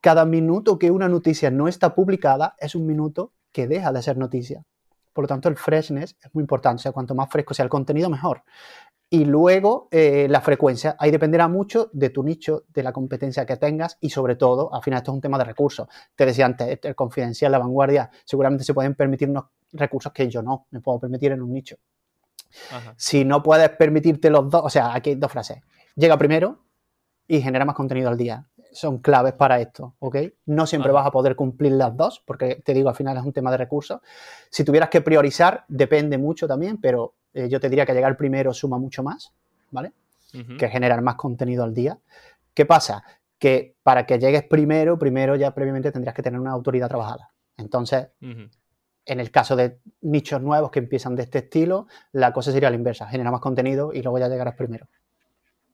cada minuto que una noticia no está publicada es un minuto que deja de ser noticia. Por lo tanto, el freshness es muy importante. O sea, cuanto más fresco sea el contenido, mejor. Y luego eh, la frecuencia, ahí dependerá mucho de tu nicho, de la competencia que tengas y sobre todo, al final esto es un tema de recursos. Te decía antes, el confidencial, la vanguardia, seguramente se pueden permitir unos recursos que yo no me puedo permitir en un nicho. Si no puedes permitirte los dos, o sea, aquí hay dos frases. Llega primero y genera más contenido al día. Son claves para esto, ¿ok? No siempre vas a poder cumplir las dos, porque te digo, al final es un tema de recursos. Si tuvieras que priorizar, depende mucho también, pero eh, yo te diría que llegar primero suma mucho más, ¿vale? Que generar más contenido al día. ¿Qué pasa? Que para que llegues primero, primero ya previamente tendrías que tener una autoridad trabajada. Entonces, en el caso de nichos nuevos que empiezan de este estilo, la cosa sería la inversa, genera más contenido y luego ya llegarás primero.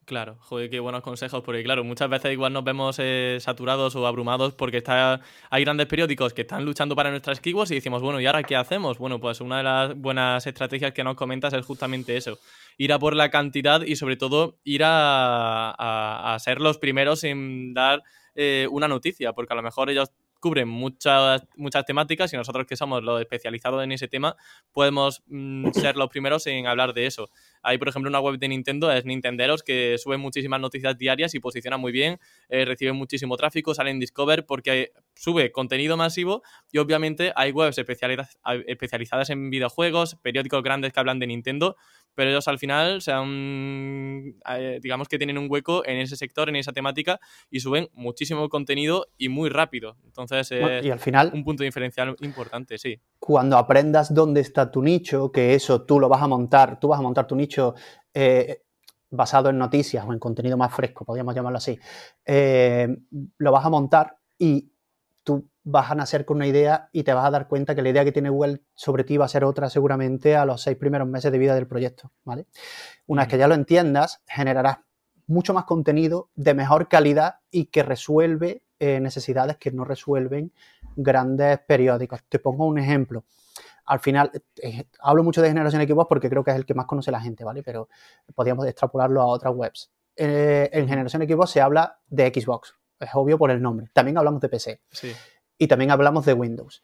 Claro, joder, qué buenos consejos, porque claro, muchas veces igual nos vemos eh, saturados o abrumados porque está, hay grandes periódicos que están luchando para nuestras keywords y decimos, bueno, ¿y ahora qué hacemos? Bueno, pues una de las buenas estrategias que nos comentas es justamente eso, ir a por la cantidad y sobre todo ir a, ser los primeros en dar eh, una noticia, porque a lo mejor ellos cubren muchas, muchas temáticas y nosotros que somos los especializados en ese tema podemos mm, ser los primeros en hablar de eso. Hay, por ejemplo, una web de Nintendo, es Nintenderos, que sube muchísimas noticias diarias y posiciona muy bien, eh, recibe muchísimo tráfico, sale en Discover porque sube contenido masivo y obviamente hay webs especializadas en videojuegos, periódicos grandes que hablan de Nintendo, pero ellos al final se eh, digamos que tienen un hueco en ese sector, en esa temática y suben muchísimo contenido y muy rápido. Entonces, es y al final, un punto diferencial importante, sí. Cuando aprendas dónde está tu nicho, que eso tú lo vas a montar, tú vas a montar tu nicho eh, basado en noticias o en contenido más fresco, podríamos llamarlo así, eh, lo vas a montar y tú vas a nacer con una idea y te vas a dar cuenta que la idea que tiene Google sobre ti va a ser otra seguramente a los seis primeros meses de vida del proyecto, ¿vale? Una vez que ya lo entiendas, generarás mucho más contenido de mejor calidad y que resuelve eh, necesidades que no resuelven grandes periódicos. Te pongo un ejemplo. Al final, eh, hablo mucho de generación de equipos porque creo que es el que más conoce la gente, ¿vale? Pero podríamos extrapolarlo a otras webs. Eh, en generación de equipos se habla de Xbox, es obvio por el nombre. También hablamos de PC. Sí y también hablamos de Windows.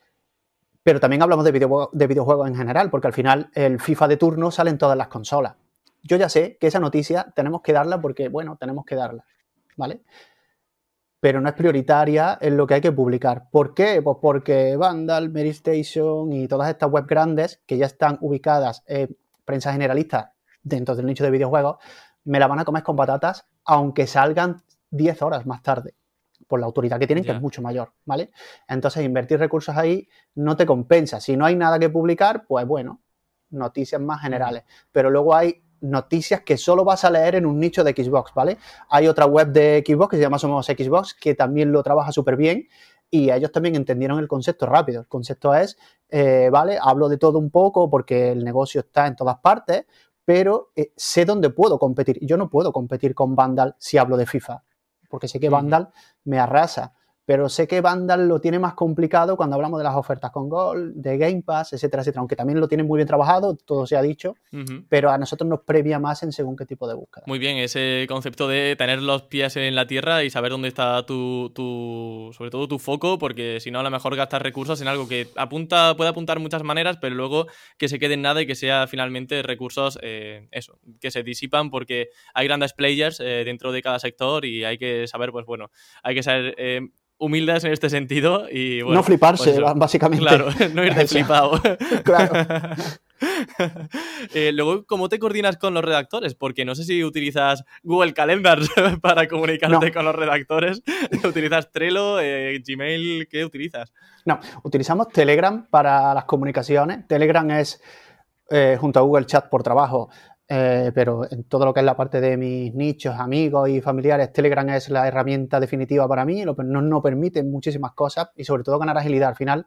Pero también hablamos de, de videojuegos en general, porque al final el FIFA de turno sale en todas las consolas. Yo ya sé que esa noticia tenemos que darla porque, bueno, tenemos que darla, ¿vale? Pero no es prioritaria en lo que hay que publicar. ¿Por qué? Pues porque Vandal, Mary Station y todas estas webs grandes que ya están ubicadas en prensa generalista dentro del nicho de videojuegos, me la van a comer con patatas, aunque salgan 10 horas más tarde por la autoridad que tienen, que es mucho mayor, ¿vale? Entonces, invertir recursos ahí no te compensa. Si no hay nada que publicar, pues bueno, noticias más generales. Pero luego hay noticias que solo vas a leer en un nicho de Xbox, ¿vale? Hay otra web de Xbox que se llama Somos Xbox, que también lo trabaja súper bien y ellos también entendieron el concepto rápido. El concepto es, eh, ¿vale? Hablo de todo un poco porque el negocio está en todas partes, pero eh, sé dónde puedo competir. Yo no puedo competir con Vandal si hablo de FIFA porque sé que Vandal me arrasa. Pero sé que Vandal lo tiene más complicado cuando hablamos de las ofertas con Gol, de Game Pass, etcétera, etcétera. Aunque también lo tienen muy bien trabajado, todo se ha dicho, pero a nosotros nos previa más en según qué tipo de búsqueda. Muy bien, ese concepto de tener los pies en la tierra y saber dónde está tu, tu sobre todo tu foco, porque si no, a lo mejor gastas recursos en algo que apunta, puede apuntar muchas maneras, pero luego que se quede en nada y que sea finalmente recursos, eh, eso, que se disipan porque hay grandes players eh, dentro de cada sector y hay que saber, pues bueno, hay que saber eh, humildes en este sentido y no fliparse, pues básicamente. Claro, no ir de flipado. claro. Eh, luego, ¿cómo te coordinas con los redactores? Porque no sé si utilizas Google Calendar para comunicarte con los redactores. ¿Utilizas Trello, eh, Gmail? ¿Qué utilizas? No, utilizamos Telegram para las comunicaciones. Telegram es, eh, junto a Google Chat por trabajo, eh, pero en todo lo que es la parte de mis nichos, amigos y familiares, Telegram es la herramienta definitiva para mí, nos no permite muchísimas cosas y sobre todo ganar agilidad. Al final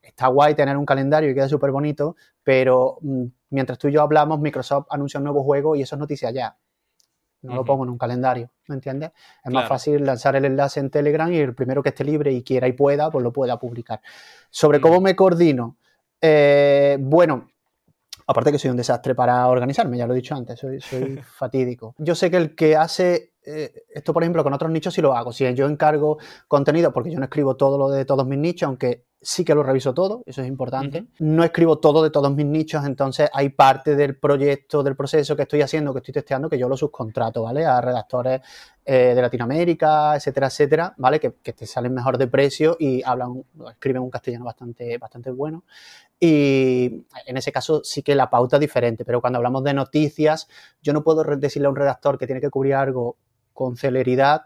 está guay tener un calendario y queda súper bonito, pero mm, mientras tú y yo hablamos, Microsoft anuncia un nuevo juego y eso es noticia ya. No lo pongo en un calendario, ¿me entiendes? Es más fácil lanzar el enlace en Telegram y el primero que esté libre y quiera y pueda, pues lo pueda publicar. Sobre cómo me coordino, eh, bueno, Aparte que soy un desastre para organizarme, ya lo he dicho antes, soy, fatídico. Yo sé que el que hace eh, esto, por ejemplo, con otros nichos sí lo hago. Si yo encargo contenido, porque yo no escribo todo lo de todos mis nichos, aunque sí que lo reviso todo, eso es importante. No escribo todo de todos mis nichos, entonces hay parte del proyecto, del proceso que estoy haciendo, que estoy testeando, que yo lo subcontrato, ¿vale? A redactores eh, de Latinoamérica, etcétera, etcétera, ¿vale? Que, te salen mejor de precio y hablan, escriben un castellano bastante, bastante bueno. Y en ese caso sí que la pauta es diferente, pero cuando hablamos de noticias, yo no puedo decirle a un redactor que tiene que cubrir algo con celeridad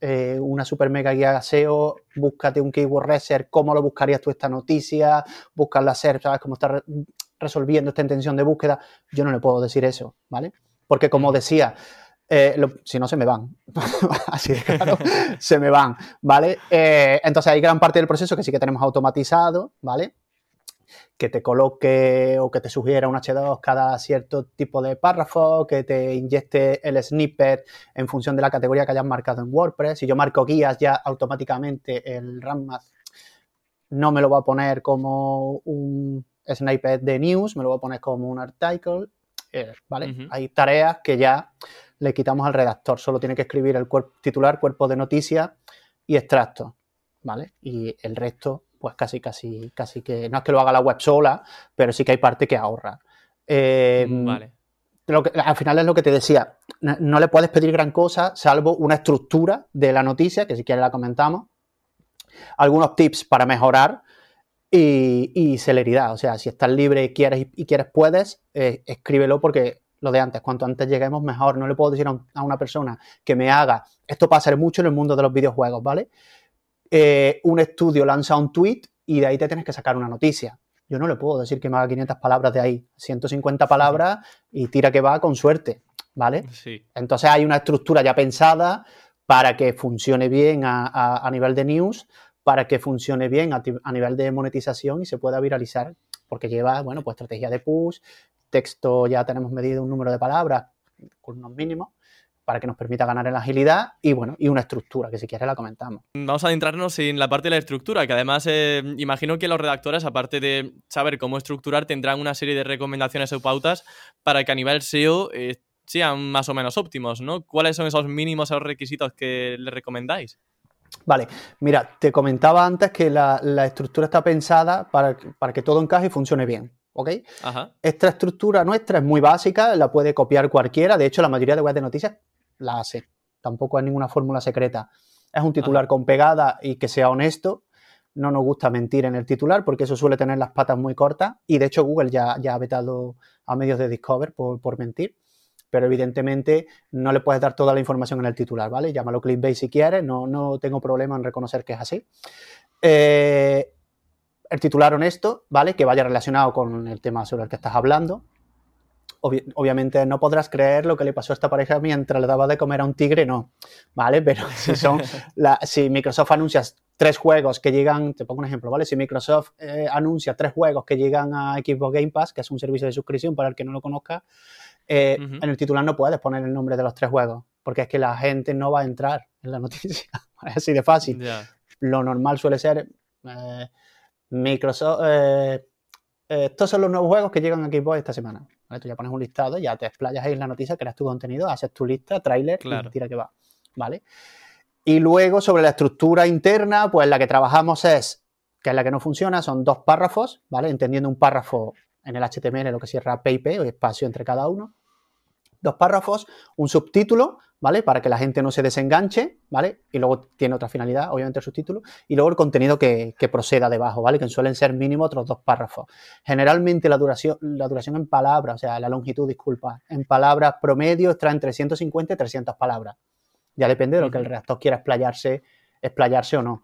eh, una super mega guía SEO, búscate un keyword research, cómo lo buscarías tú esta noticia, buscar la SERP, sabes cómo está resolviendo esta intención de búsqueda. Yo no le puedo decir eso, ¿vale? Porque como decía, eh, si no se me van, así de claro, se me van, ¿vale? Eh, entonces hay gran parte del proceso que sí que tenemos automatizado, ¿vale? Que te coloque o que te sugiera un H2 cada cierto tipo de párrafo, que te inyecte el snippet en función de la categoría que hayas marcado en WordPress. Si yo marco guías, ya automáticamente el RAMMath no me lo va a poner como un snippet de news, me lo va a poner como un article, eh, ¿vale? Hay tareas que ya le quitamos al redactor, solo tiene que escribir el titular, cuerpo de noticias y extracto, ¿vale? Y el resto pues casi, casi, casi que no es que lo haga la web sola, pero sí que hay parte que ahorra. Em, vale. al final es lo que te decía, no, le puedes pedir gran cosa, salvo una estructura de la noticia, que si quieres la comentamos, algunos tips para mejorar y, celeridad. O sea, si estás libre y quieres, y quieres puedes, eh, escríbelo porque lo de antes, cuanto antes lleguemos mejor. No le puedo decir a, una persona que me haga, esto pasa mucho en el mundo de los videojuegos, ¿vale? Eh, un estudio lanza un tweet y de ahí te tienes que sacar una noticia. Yo no le puedo decir que me haga 500 palabras de ahí, 150 palabras y tira que va con suerte, ¿vale? Sí. Entonces hay una estructura ya pensada para que funcione bien a, nivel de news, para que funcione bien a, a, nivel de monetización y se pueda viralizar, porque lleva, bueno, pues estrategia de push, texto ya tenemos medido un número de palabras con unos mínimos, para que nos permita ganar en la agilidad y bueno, y una estructura, que si quieres la comentamos. Vamos a adentrarnos en la parte de la estructura, que además eh, imagino que los redactores, aparte de saber cómo estructurar, tendrán una serie de recomendaciones o pautas para que a nivel SEO eh, sean más o menos óptimos, ¿no? ¿Cuáles son esos mínimos o requisitos que le recomendáis? Vale, mira, te comentaba antes que la, estructura está pensada para, para, que todo encaje y funcione bien. ¿ok? Esta estructura nuestra es muy básica, la puede copiar cualquiera. De hecho, la mayoría de webs de noticias la hace. Tampoco es ninguna fórmula secreta. Es un titular con pegada y que sea honesto. No nos gusta mentir en el titular porque eso suele tener las patas muy cortas. Y de hecho, Google ya, ya ha vetado a medios de Discover por, mentir. Pero evidentemente no le puedes dar toda la información en el titular, ¿vale? Llámalo clickbait si quieres, no, no tengo problema en reconocer que es así. Eh, el titular honesto, ¿vale? Que vaya relacionado con el tema sobre el que estás hablando obviamente no podrás creer lo que le pasó a esta pareja mientras le daba de comer a un tigre, no, ¿vale? Pero si son, si Microsoft anuncia tres juegos que llegan, te pongo un ejemplo, ¿vale? Si Microsoft eh, anuncia tres juegos que llegan a Xbox Game Pass, que es un servicio de suscripción para el que no lo conozca, eh, en el titular no puedes poner el nombre de los tres juegos, porque es que la gente no va a entrar en la noticia, así de fácil. Lo normal suele ser eh, Microsoft... estos son los nuevos juegos que llegan a Xbox esta semana. Tú ya pones un listado, ya te explayas ahí en la noticia, creas tu contenido, haces tu lista, trailer y tira que va. ¿Vale? Y luego sobre la estructura interna, pues la que trabajamos es, que es la que no funciona, son dos párrafos, ¿vale? Entendiendo un párrafo en el HTML, lo que cierra PIP o espacio entre cada uno. Dos párrafos, un subtítulo, ¿vale? Para que la gente no se desenganche, ¿vale? Y luego tiene otra finalidad, obviamente el subtítulo, y luego el contenido que, proceda debajo, ¿vale? Que suelen ser mínimo otros dos párrafos. Generalmente la duración, la duración en palabras, o sea, la longitud, disculpa, en palabras promedio está entre 150 y 300 palabras. Ya depende de lo que el redactor quiera explayarse, explayarse o no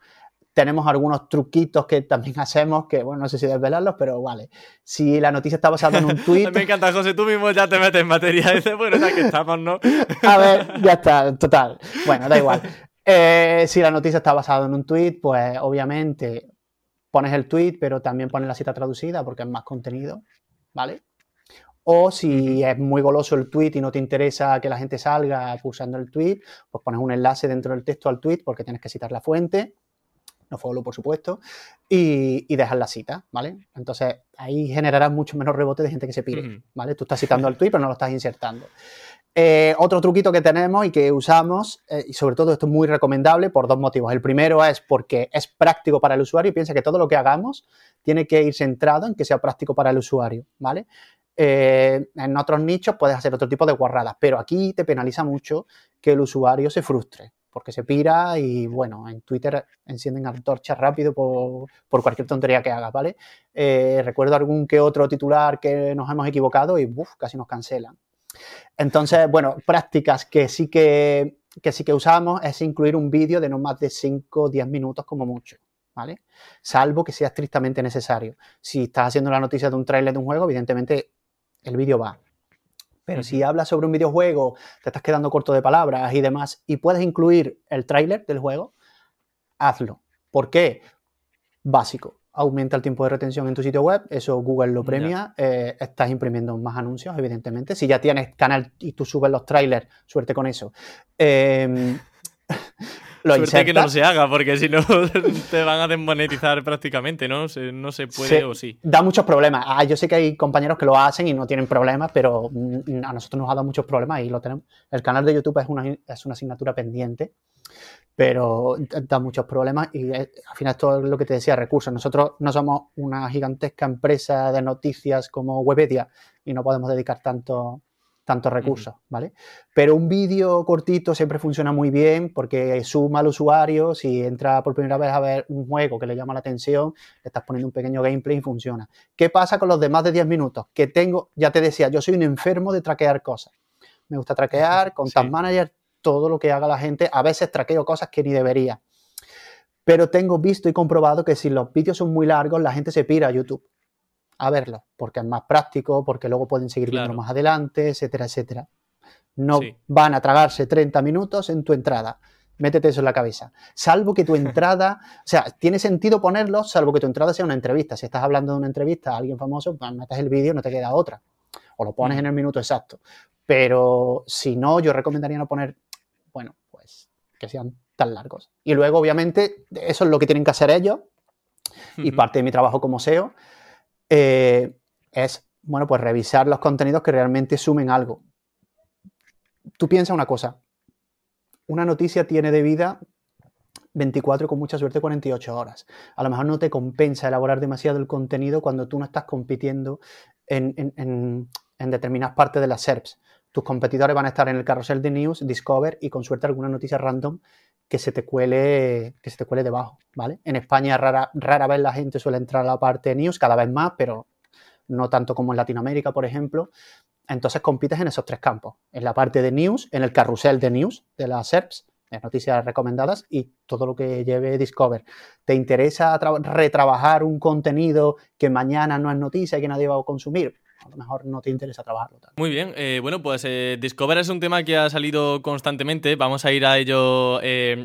tenemos algunos truquitos que también hacemos, que bueno, no sé si desvelarlos, pero vale. Si la noticia está basada en un tweet. Me encanta, José, tú mismo ya te metes en materia. Dices, bueno, ya que estamos, ¿no? A ver, ya está, total. Bueno, da igual. Eh, si la noticia está basada en un tweet, pues obviamente pones el tweet, pero también pones la cita traducida porque es más contenido, ¿vale? O si es muy goloso el tweet y no te interesa que la gente salga pulsando el tweet, pues pones un enlace dentro del texto al tweet porque tienes que citar la fuente no follow por supuesto, y, y dejas la cita, ¿vale? Entonces ahí generarás mucho menos rebote de gente que se pide, ¿vale? Tú estás citando al tweet, pero no lo estás insertando. Eh, otro truquito que tenemos y que usamos, eh, y sobre todo esto es muy recomendable por dos motivos. El primero es porque es práctico para el usuario y piensa que todo lo que hagamos tiene que ir centrado en que sea práctico para el usuario, ¿vale? Eh, en otros nichos puedes hacer otro tipo de guarradas, pero aquí te penaliza mucho que el usuario se frustre, porque se pira y bueno, en Twitter encienden antorchas rápido por, cualquier tontería que hagas, ¿vale? Eh, recuerdo algún que otro titular que nos hemos equivocado y casi nos cancelan. Entonces, bueno, prácticas que sí que, que sí que usamos es incluir un vídeo de no más de 5 o 10 minutos como mucho. ¿Vale? Salvo que sea estrictamente necesario. Si estás haciendo la noticia de un trailer de un juego, evidentemente el vídeo va. Pero si hablas sobre un videojuego, te estás quedando corto de palabras y demás, y puedes incluir el tráiler del juego, hazlo. ¿Por qué? Básico. aumenta el tiempo de retención en tu sitio web, eso Google lo premia, eh, estás imprimiendo más anuncios, evidentemente. Si ya tienes canal y tú subes los trailers, suerte con eso. Eh, lo Suerte que no se haga, porque si no te van a desmonetizar prácticamente, ¿no? no se puede o sí. Da muchos problemas. Ah, yo sé que hay compañeros que lo hacen y no tienen problemas, pero mm, a nosotros nos ha dado muchos problemas y lo tenemos. El canal de YouTube es una, es una asignatura pendiente pero da muchos problemas y eh, al final esto es lo que te decía, recursos. Nosotros no somos una gigantesca empresa de noticias como Webedia y no podemos dedicar tanto, tantos recursos, ¿vale? Pero un vídeo cortito siempre funciona muy bien porque suma al usuario, si entra por primera vez a ver un juego que le llama la atención, le estás poniendo un pequeño gameplay y funciona. ¿Qué pasa con los demás de 10 minutos? Que tengo, ya te decía, yo soy un enfermo de traquear cosas. Me gusta traquear, con sí. Manager, todo lo que haga la gente. A veces traqueo cosas que ni debería. Pero tengo visto y comprobado que si los vídeos son muy largos, la gente se pira a YouTube a verlo, porque es más práctico, porque luego pueden seguir viendo más adelante, etcétera, etcétera. No van a tragarse 30 minutos en tu entrada. Métete eso en la cabeza. Salvo que tu entrada, o sea, tiene sentido ponerlo, salvo que tu entrada sea una entrevista. Si estás hablando de una entrevista a alguien famoso, pues metes el vídeo, no te queda otra. O lo pones en el minuto exacto. Pero si no, yo recomendaría no poner, bueno, pues que sean tan largos. Y luego, obviamente, eso es lo que tienen que hacer ellos. Y parte de mi trabajo como SEO eh, es, bueno, pues revisar los contenidos que realmente sumen algo. Tú piensas una cosa, una noticia tiene de vida 24 con mucha suerte 48 horas. A lo mejor no te compensa elaborar demasiado el contenido cuando tú no estás compitiendo en, en determinadas partes de las SERPs. Tus competidores van a estar en el carrusel de news, Discover y con suerte alguna noticia random que se te cuele, que se te cuele debajo, ¿vale? En España rara, rara vez la gente suele entrar a la parte news, cada vez más, pero no tanto como en Latinoamérica, por ejemplo. Entonces compites en esos tres campos, en la parte de news, en el carrusel de news de las SERPs, de noticias recomendadas y todo lo que lleve Discover. ¿Te interesa retrabajar un contenido que mañana no es noticia y que nadie va a consumir? A lo mejor no te interesa trabajarlo. Muy bien, eh, bueno, pues eh, Discover es un tema que ha salido constantemente, vamos a ir a ello eh,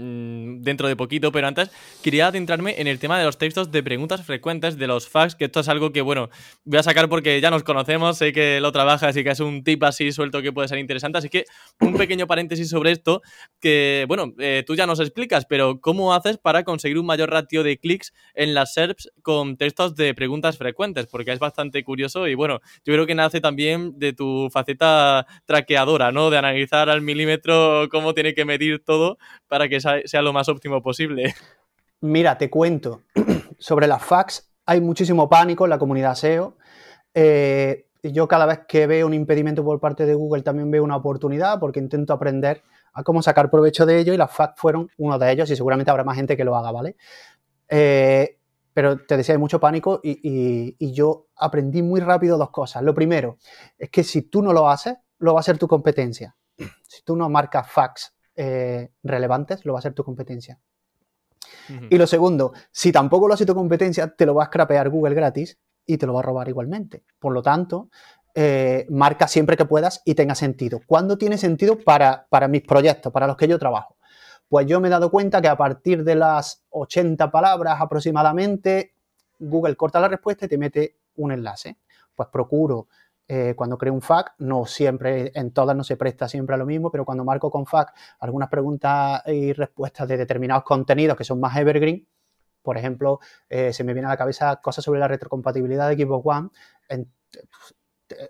dentro de poquito, pero antes quería adentrarme en el tema de los textos de preguntas frecuentes, de los facts, que esto es algo que, bueno, voy a sacar porque ya nos conocemos, sé que lo trabajas y que es un tip así suelto que puede ser interesante, así que un pequeño paréntesis sobre esto, que, bueno, tú ya nos explicas, pero ¿cómo haces para conseguir un mayor ratio de clics en las SERPs con textos de preguntas frecuentes? Porque es bastante curioso y, bueno, yo creo que nace también de tu faceta traqueadora, ¿no? De analizar al milímetro cómo tiene que medir todo para que sea lo más óptimo posible. Mira, te cuento. Sobre las fax hay muchísimo pánico en la comunidad SEO. Eh, yo cada vez que veo un impedimento por parte de Google también veo una oportunidad porque intento aprender a cómo sacar provecho de ello y las fax fueron uno de ellos y seguramente habrá más gente que lo haga, ¿vale? Eh, pero te decía, hay mucho pánico y, yo aprendí muy rápido dos cosas. Lo primero es que si tú no lo haces, lo va a ser tu competencia. Si tú no marcas facts eh, relevantes, lo va a ser tu competencia. Y lo segundo, si tampoco lo hace tu competencia, te lo va a scrapear Google gratis y te lo va a robar igualmente. Por lo tanto, eh, marca siempre que puedas y tenga sentido. ¿Cuándo tiene sentido para, para mis proyectos, para los que yo trabajo? Pues yo me he dado cuenta que a partir de las 80 palabras aproximadamente, Google corta la respuesta y te mete un enlace. Pues procuro, eh, cuando creo un FAQ, no siempre, en todas no se presta siempre a lo mismo, pero cuando marco con FAQ algunas preguntas y respuestas de determinados contenidos que son más evergreen, por ejemplo, eh, se me viene a la cabeza cosas sobre la retrocompatibilidad de Xbox One.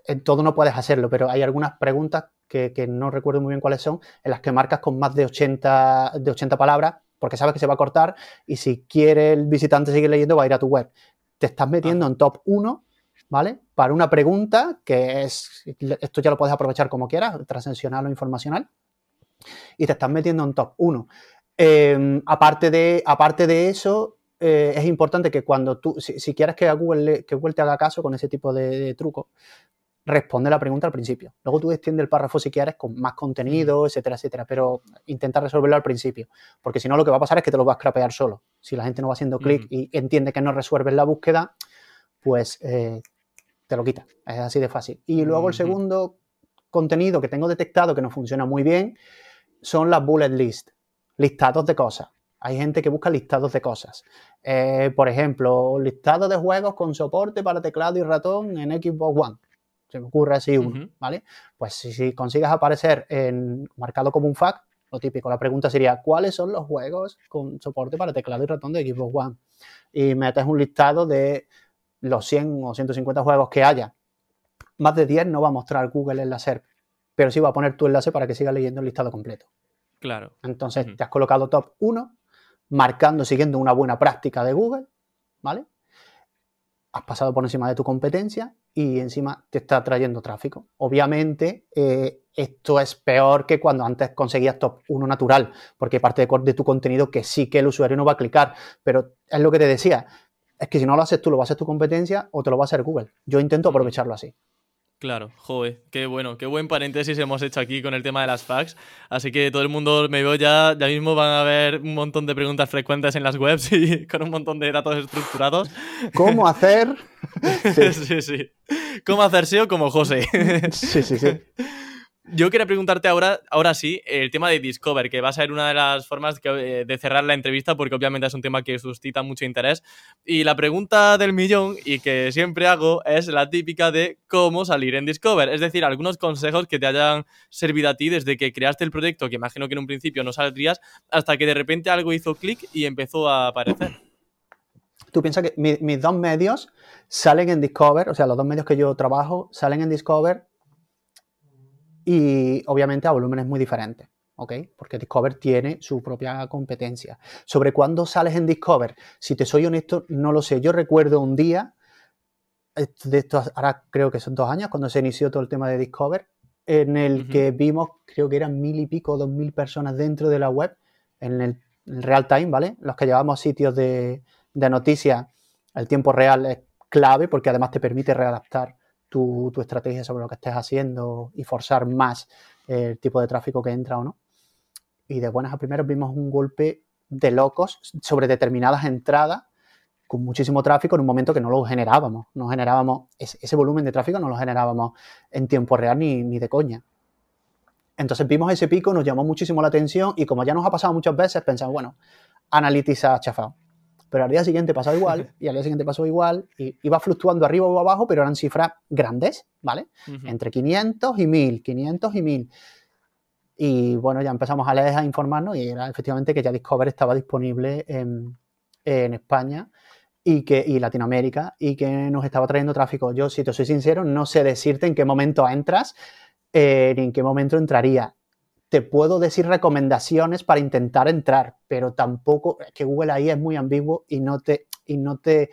En todo no puedes hacerlo, pero hay algunas preguntas que, no recuerdo muy bien cuáles son, en las que marcas con más de 80, de 80 palabras, porque sabes que se va a cortar y si quiere el visitante seguir leyendo va a ir a tu web. Te estás metiendo en top 1, ¿vale? Para una pregunta que es, esto ya lo puedes aprovechar como quieras, transaccional o informacional, y te estás metiendo en top 1. Em, aparte, de, aparte de eso, eh, es importante que cuando tú, si, quieres que Google, que Google te haga caso con ese tipo de, de trucos, responde la pregunta al principio. Luego tú extiendes el párrafo si quieres con más contenido, etcétera, etcétera, pero intenta resolverlo al principio, porque si no lo que va a pasar es que te lo vas a crapear solo. Si la gente no va haciendo clic y entiende que no resuelves la búsqueda, pues eh, te lo quita. Es así de fácil. Y luego el segundo contenido que tengo detectado que no funciona muy bien son las bullet list, listados de cosas. Hay gente que busca listados de cosas. Eh, por ejemplo, listado de juegos con soporte para teclado y ratón en Xbox One. Se me ocurre así uno, ¿vale? Pues si, si consigues aparecer en, marcado como un fact, lo típico, la pregunta sería, ¿cuáles son los juegos con soporte para teclado y ratón de Xbox One? Y metes un listado de los 100 o 150 juegos que haya. Más de 10 no va a mostrar Google en la SERP, pero sí va a poner tu enlace para que siga leyendo el listado completo. Claro. Entonces, te has colocado top 1, marcando, siguiendo una buena práctica de Google, ¿vale? Has pasado por encima de tu competencia y encima te está trayendo tráfico. Obviamente, eh, esto es peor que cuando antes conseguías top 1 natural, porque parte de, de tu contenido que sí que el usuario no va a clicar, pero es lo que te decía, es que si no lo haces tú, lo va a hacer tu competencia o te lo va a hacer Google. Yo intento aprovecharlo así. Claro, joder, qué bueno, qué buen paréntesis hemos hecho aquí con el tema de las fax. Así que todo el mundo me veo ya, ya mismo van a haber un montón de preguntas frecuentes en las webs y con un montón de datos estructurados. ¿Cómo hacer? sí, sí, sí. ¿Cómo hacer SEO como José? sí, sí, sí. Yo quería preguntarte ahora, ahora sí, el tema de Discover, que va a ser una de las formas eh, de cerrar la entrevista, porque obviamente es un tema que suscita mucho interés. Y la pregunta del millón, y que siempre hago, es la típica de cómo salir en Discover. Es decir, algunos consejos que te hayan servido a ti desde que creaste el proyecto, que imagino que en un principio no saldrías, hasta que de repente algo hizo clic y empezó a aparecer. Tú piensas que mis dos medios salen en Discover, o sea, los dos medios que yo trabajo salen en Discover y obviamente a volúmenes muy diferentes. ¿ok? Porque Discover tiene su propia competencia. Sobre cuándo sales en Discover, si te soy honesto, no lo sé. Yo recuerdo un día, de estos, ahora creo que son dos años, cuando se inició todo el tema de Discover, en el que vimos, creo que eran mil y pico, dos mil personas dentro de la web, en el, real time, ¿vale? Los que llevamos sitios de, de noticias, el tiempo real es clave porque además te permite readaptar tu, estrategia sobre lo que estés haciendo y forzar más el tipo de tráfico que entra o no. Y de buenas a primeras vimos un golpe de locos sobre determinadas entradas con muchísimo tráfico en un momento que no lo generábamos. No generábamos ese, volumen de tráfico, no lo generábamos en tiempo real ni, ni de coña. Entonces vimos ese pico, nos llamó muchísimo la atención y como ya nos ha pasado muchas veces, pensamos, bueno, Analytics ha chafado pero al día siguiente pasó igual, y al día siguiente pasó igual, y iba fluctuando arriba o abajo, pero eran cifras grandes, ¿vale? Entre 500 y 1000, 500 y 1000. Y bueno, ya empezamos a leer, a informarnos, y era efectivamente que ya Discover estaba disponible en, España y, que, y Latinoamérica, y que nos estaba trayendo tráfico. Yo, si te soy sincero, no sé decirte en qué momento entras, eh, ni en qué momento entraría te puedo decir recomendaciones para intentar entrar, pero tampoco, es que Google ahí es muy ambiguo y no te, y no te,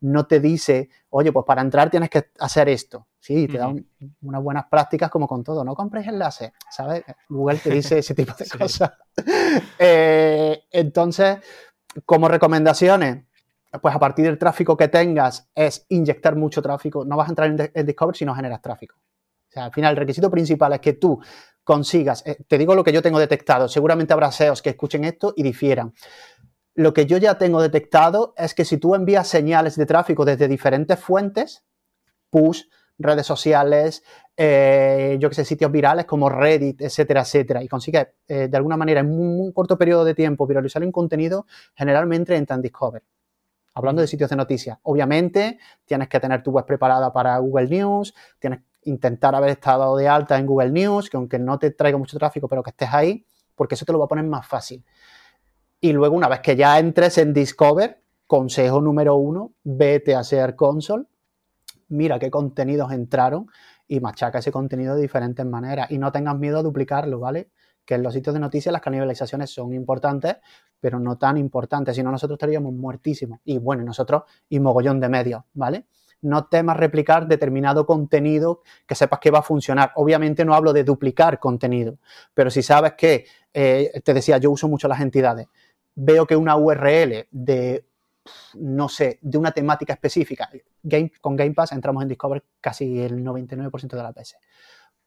no te dice, oye, pues para entrar tienes que hacer esto. Sí, te da unas buenas prácticas como con todo. No compres enlaces, ¿sabes? Google te dice ese tipo de cosas. Eh, entonces, como recomendaciones, pues a partir del tráfico que tengas es inyectar mucho tráfico. No vas a entrar en, en Discover si no generas tráfico. O sea, al final el requisito principal es que tú consigas, eh, te digo lo que yo tengo detectado, seguramente habrá SEOs que escuchen esto y difieran. Lo que yo ya tengo detectado es que si tú envías señales de tráfico desde diferentes fuentes, push, redes sociales, eh, yo que sé, sitios virales como Reddit, etcétera, etcétera, y consigues eh, de alguna manera en un, corto periodo de tiempo viralizar un contenido, generalmente entra en Discover. Hablando de sitios de noticias, obviamente tienes que tener tu web preparada para Google News, tienes intentar haber estado de alta en Google News, que aunque no te traiga mucho tráfico, pero que estés ahí, porque eso te lo va a poner más fácil. Y luego, una vez que ya entres en Discover, consejo número uno, vete a Share Console, mira qué contenidos entraron y machaca ese contenido de diferentes maneras. Y no tengas miedo a duplicarlo, ¿vale? Que en los sitios de noticias las canibalizaciones son importantes, pero no tan importantes, si no nosotros estaríamos muertísimos. Y bueno, nosotros y mogollón de medios, ¿vale? No temas replicar determinado contenido que sepas que va a funcionar. Obviamente no hablo de duplicar contenido, pero si sabes que, eh, te decía, yo uso mucho las entidades, veo que una URL de, no sé, de una temática específica, con Game Pass entramos en Discover casi el 99% de las veces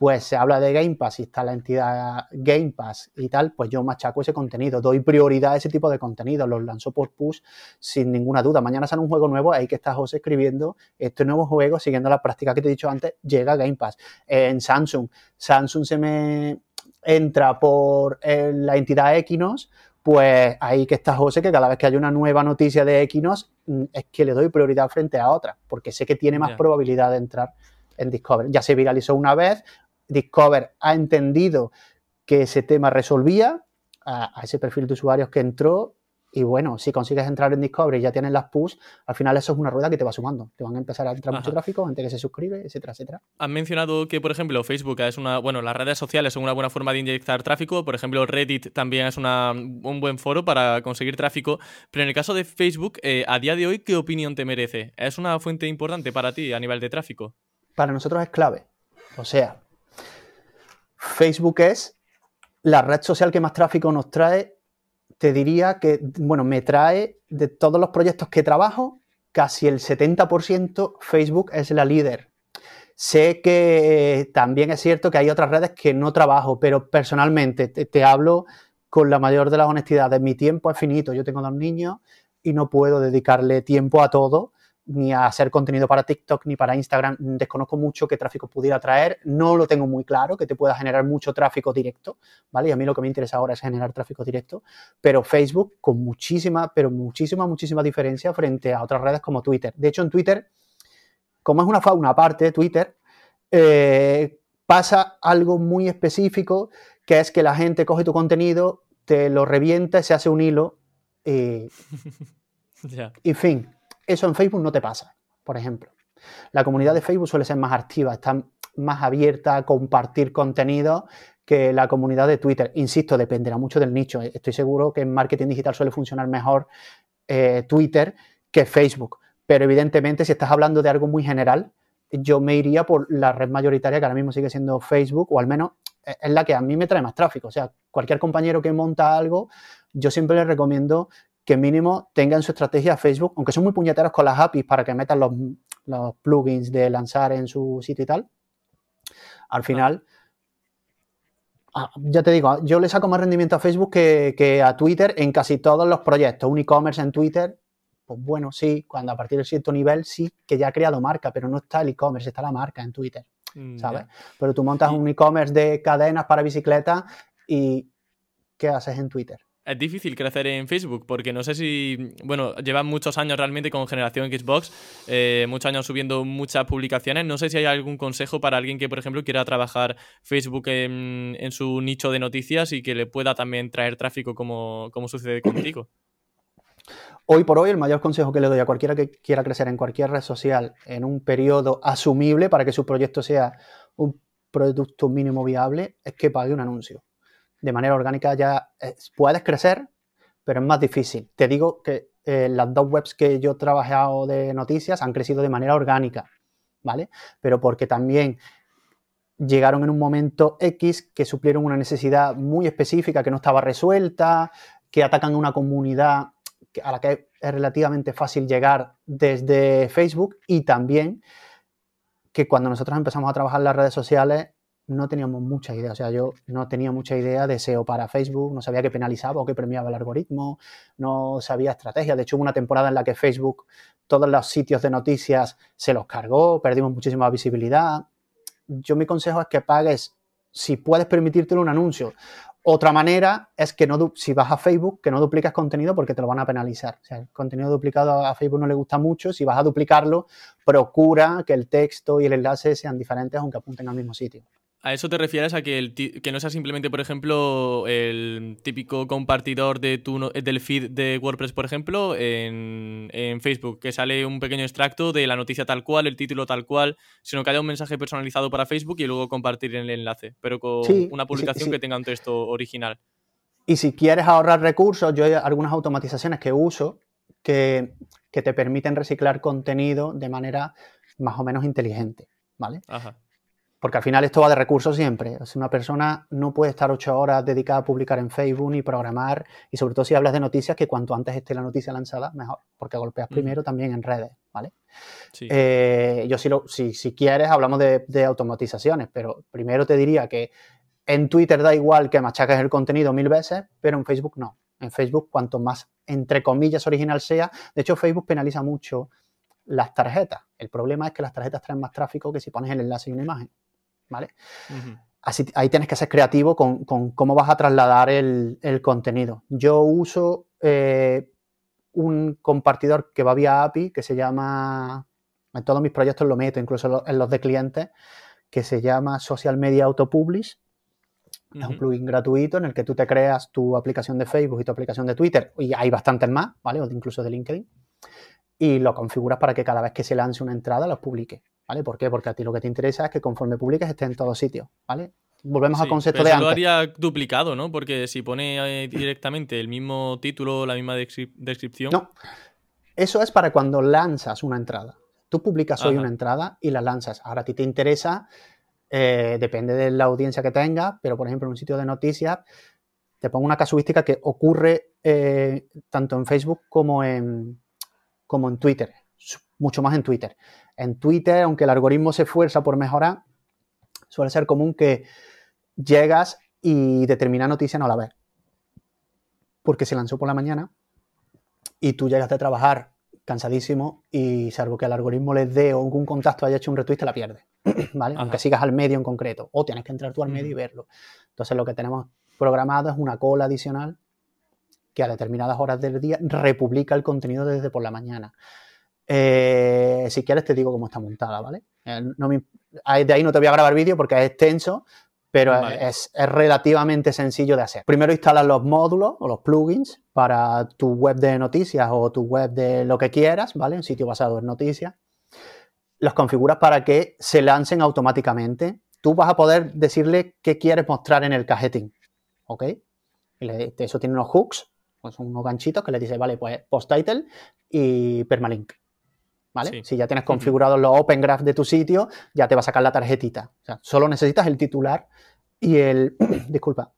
pues se habla de Game Pass y está la entidad Game Pass y tal, pues yo machaco ese contenido, doy prioridad a ese tipo de contenido, los lanzo por push sin ninguna duda. Mañana sale un juego nuevo, ahí que está José escribiendo este nuevo juego, siguiendo la práctica que te he dicho antes, llega Game Pass. En Samsung, Samsung se me entra por eh, la entidad Equinox, pues ahí que está José, que cada vez que hay una nueva noticia de Equinox, mm, es que le doy prioridad frente a otra, porque sé que tiene más probabilidad de entrar en Discover. Ya se viralizó una vez, Discover ha entendido que ese tema resolvía a, a ese perfil de usuarios que entró y bueno, si consigues entrar en Discovery y ya tienes las push, al final eso es una rueda que te va sumando. Te van a empezar a entrar mucho tráfico, gente que se suscribe, etcétera, etcétera. Han mencionado que, por ejemplo, Facebook es una. Bueno, las redes sociales son una buena forma de inyectar tráfico. Por ejemplo, Reddit también es una, un buen foro para conseguir tráfico. Pero en el caso de Facebook, eh, a día de hoy, ¿qué opinión te merece? ¿Es una fuente importante para ti a nivel de tráfico? Para nosotros es clave. O sea, Facebook es la red social que más tráfico nos trae te diría que, bueno, me trae de todos los proyectos que trabajo, casi el 70% Facebook es la líder. Sé que también es cierto que hay otras redes que no trabajo, pero personalmente te, hablo con la mayor de las honestidades. Mi tiempo es finito. Yo tengo dos niños y no puedo dedicarle tiempo a todo ni a hacer contenido para TikTok ni para Instagram. Desconozco mucho qué tráfico pudiera traer. No lo tengo muy claro, que te pueda generar mucho tráfico directo, ¿vale? Y a mí lo que me interesa ahora es generar tráfico directo. Pero Facebook con muchísima, pero muchísima, muchísima diferencia frente a otras redes como Twitter. De hecho, en Twitter, como es una fauna aparte, Twitter, eh, pasa algo muy específico, que es que la gente coge tu contenido, te lo revienta, se hace un hilo y... Y fin, eso en Facebook no te pasa, por ejemplo. La comunidad de Facebook suele ser más activa, está más abierta a compartir contenido que la comunidad de Twitter. Insisto, dependerá mucho del nicho. Estoy seguro que en marketing digital suele funcionar mejor eh, Twitter que Facebook. Pero evidentemente, si estás hablando de algo muy general, yo me iría por la red mayoritaria que ahora mismo sigue siendo Facebook, o al menos es la que a mí me trae más tráfico. O sea, cualquier compañero que monta algo, yo siempre le recomiendo que mínimo tengan su estrategia Facebook, aunque son muy puñeteros con las APIs para que metan los, plugins de lanzar en su sitio y tal. Al final, ah, ya te digo, yo le saco más rendimiento a Facebook que, a Twitter en casi todos los proyectos. Un e-commerce en Twitter, pues bueno, sí, cuando a partir de cierto nivel sí que ya ha creado marca, pero no está el e-commerce, está la marca en Twitter, mm, ¿sabes? Pero tú montas un e-commerce de cadenas para bicicleta y ¿qué haces en Twitter? Es difícil crecer en Facebook porque no sé si, bueno, llevan muchos años realmente con generación Xbox, eh, muchos años subiendo muchas publicaciones. No sé si hay algún consejo para alguien que, por ejemplo, quiera trabajar Facebook en, su nicho de noticias y que le pueda también traer tráfico como, como sucede contigo. Hoy por hoy, el mayor consejo que le doy a cualquiera que quiera crecer en cualquier red social en un periodo asumible para que su proyecto sea un producto mínimo viable es que pague un anuncio de manera orgánica ya eh, puedes crecer, pero es más difícil. Te digo que eh, las dos webs que yo he trabajado de noticias han crecido de manera orgánica, ¿vale? Pero porque también llegaron en un momento X que suplieron una necesidad muy específica que no estaba resuelta, que atacan una comunidad a la que es relativamente fácil llegar desde Facebook y también que cuando nosotros empezamos a trabajar las redes sociales no teníamos mucha idea. O sea, yo no tenía mucha idea de SEO para Facebook, no sabía qué penalizaba o qué premiaba el algoritmo, no sabía estrategia. De hecho, hubo una temporada en la que Facebook, todos los sitios de noticias se los cargó, perdimos muchísima visibilidad. Yo mi consejo es que pagues, si puedes permitírtelo, un anuncio. Otra manera es que no, si vas a Facebook, que no dupliques contenido porque te lo van a penalizar. O sea, el contenido duplicado a Facebook no le gusta mucho. Si vas a duplicarlo, procura que el texto y el enlace sean diferentes aunque apunten al mismo sitio. ¿A eso te refieres a que, el que no sea simplemente, por ejemplo, el típico compartidor de tu, del feed de WordPress, por ejemplo, en, Facebook, que sale un pequeño extracto de la noticia tal cual, el título tal cual, sino que haya un mensaje personalizado para Facebook y luego compartir el enlace, pero con una publicación que tenga un texto original? Y si quieres ahorrar recursos, yo hay algunas automatizaciones que uso que, que te permiten reciclar contenido de manera más o menos inteligente, ¿vale? Ajá. Porque al final esto va de recursos siempre. O una persona no puede estar ocho horas dedicada a publicar en Facebook ni programar. Y sobre todo si hablas de noticias, que cuanto antes esté la noticia lanzada, mejor. Porque golpeas primero también en redes, ¿vale? Eh, yo si, lo, si, si, quieres hablamos de, de, automatizaciones, pero primero te diría que en Twitter da igual que machaques el contenido mil veces, pero en Facebook no. En Facebook, cuanto más, entre comillas, original sea, de hecho Facebook penaliza mucho las tarjetas. El problema es que las tarjetas traen más tráfico que si pones el enlace y una imagen. ¿Vale? así, ahí tienes que ser creativo con, cómo vas a trasladar el, contenido. Yo uso eh, un compartidor que va vía API que se llama, en todos mis proyectos lo meto, incluso en los de clientes, que se llama Social Media Autopublish. Es un plugin gratuito en el que tú te creas tu aplicación de Facebook y tu aplicación de Twitter, y hay bastantes más, ¿vale? O incluso de LinkedIn. Y lo configuras para que cada vez que se lance una entrada los publique, ¿vale? ¿Por qué? Porque a ti lo que te interesa es que conforme publiques esté en todos sitios, ¿vale? Volvemos al concepto de antes. lo haría duplicado, ¿no? Porque si pone eh, directamente el mismo título, la misma descripción. No. Eso es para cuando lanzas una entrada. Tú publicas hoy una entrada y la lanzas. Ahora a ti te interesa, eh, depende de la audiencia que tengas, pero por ejemplo en un sitio de noticias, te pongo una casuística que ocurre eh, tanto en Facebook como en, como en Twitter, mucho más en Twitter. En Twitter, aunque el algoritmo se esfuerza por mejorar, suele ser común que llegas y determinada noticia no la ves. Porque se lanzó por la mañana y tú llegas de trabajar cansadísimo y salvo que el algoritmo les dé o algún contacto haya hecho un retweet, te la pierdes, ¿vale? Aunque sigas al medio en concreto, o tienes que entrar tú al medio y verlo. Entonces lo que tenemos programado es una cola adicional que a determinadas horas del día republica el contenido desde por la mañana. Eh, si quieres te digo cómo está montada, ¿vale? Eh, de ahí no te voy a grabar vídeo porque es extenso, pero es, relativamente sencillo de hacer. Primero instalas los módulos o los plugins para tu web de noticias o tu web de lo que quieras, ¿vale? Un sitio basado en noticias. Los configuras para que se lancen automáticamente. Tú vas a poder decirle qué quieres mostrar en el cajetín, ¿ok? eso tiene unos hooks, pues unos ganchitos que le dices, vale, pues post title y permalink. ¿Vale? Si ya tienes configurados los Open Graph de tu sitio, ya te va a sacar la tarjetita. O sea, solo necesitas el titular y el. disculpa.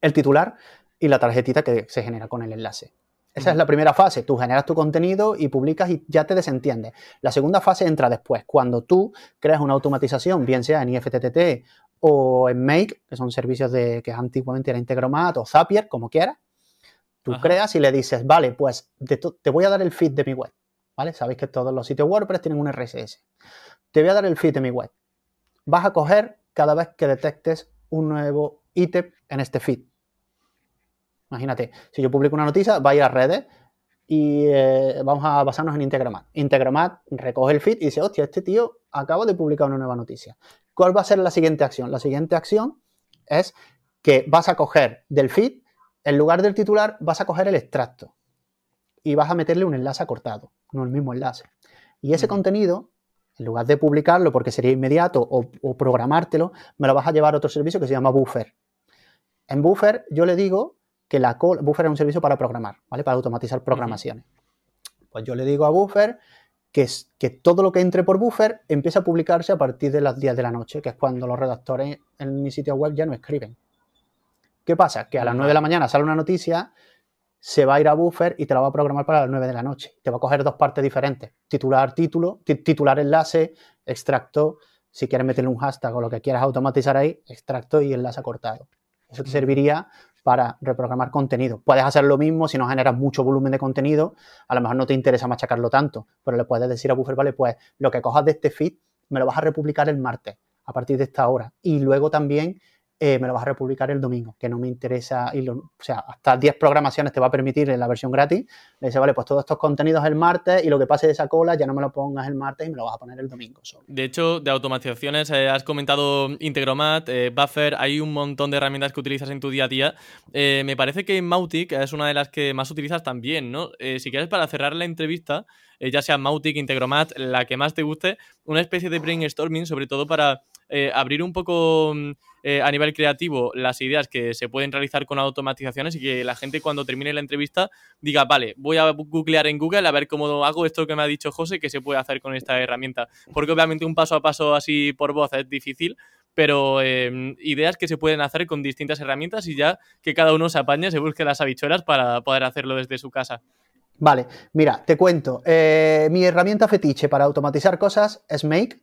El titular y la tarjetita que se genera con el enlace. Esa es la primera fase. Tú generas tu contenido y publicas y ya te desentiendes. La segunda fase entra después, cuando tú creas una automatización, bien sea en IFTTT o en Make, que son servicios de que antiguamente era Integromat o Zapier, como quieras. Tú creas y le dices, vale, pues te voy a dar el feed de mi web. Sabéis que todos los sitios WordPress tienen un RSS. Te voy a dar el feed de mi web. Vas a coger cada vez que detectes un nuevo ítem en este feed. Imagínate, si yo publico una noticia, va a ir a redes y eh, vamos a basarnos en Integromat. Integromat recoge el feed y dice, hostia, este tío acaba de publicar una nueva noticia. ¿Cuál va a ser la siguiente acción? La siguiente acción es que vas a coger del feed, en lugar del titular, vas a coger el extracto y vas a meterle un enlace acortado no el mismo enlace. Y ese contenido, en lugar de publicarlo porque sería inmediato o, programártelo, me lo vas a llevar a otro servicio que se llama Buffer. En Buffer yo le digo que la Buffer es un servicio para programar, ¿vale? Para automatizar programaciones. Pues yo le digo a Buffer que, es, que todo lo que entre por Buffer empieza a publicarse a partir de las 10 de la noche, que es cuando los redactores en mi sitio web ya no escriben. ¿Qué pasa? Que a las 9 de la mañana sale una noticia se va a ir a buffer y te la va a programar para las 9 de la noche. Te va a coger dos partes diferentes. Titular, título, titular enlace, extracto. Si quieres meterle un hashtag o lo que quieras automatizar ahí, extracto y enlace cortado. Eso te serviría para reprogramar contenido. Puedes hacer lo mismo si no generas mucho volumen de contenido. A lo mejor no te interesa machacarlo tanto, pero le puedes decir a Buffer, vale, pues lo que cojas de este feed me lo vas a republicar el martes a partir de esta hora. Y luego también eh, me lo vas a republicar el domingo, que no me interesa, o sea, hasta 10 programaciones te va a permitir en la versión gratis. Le dice, vale, pues todos estos contenidos el martes y lo que pase de esa cola ya no me lo pongas el martes y me lo vas a poner el domingo. De hecho, de automatizaciones, eh, has comentado Integromat, eh, Buffer, hay un montón de herramientas que utilizas en tu día a día. me parece que Mautic es una de las que más utilizas también, ¿no? si quieres, para cerrar la entrevista, ya sea Mautic, Integromat, la que más te guste, una especie de brainstorming, sobre todo para abrir un poco mm, eh, a nivel creativo las ideas que se pueden realizar con automatizaciones y que la gente cuando termine la entrevista diga, vale, voy a googlear en Google a ver cómo hago esto que me ha dicho José que se puede hacer con esta herramienta. Porque obviamente un paso a paso así por voz es difícil, pero em, ideas que se pueden hacer con distintas herramientas y ya que cada uno se apañe, se busque las habichuelas para poder hacerlo desde su casa. Vale, mira, te cuento. Eh, mi herramienta fetiche para automatizar cosas es Make,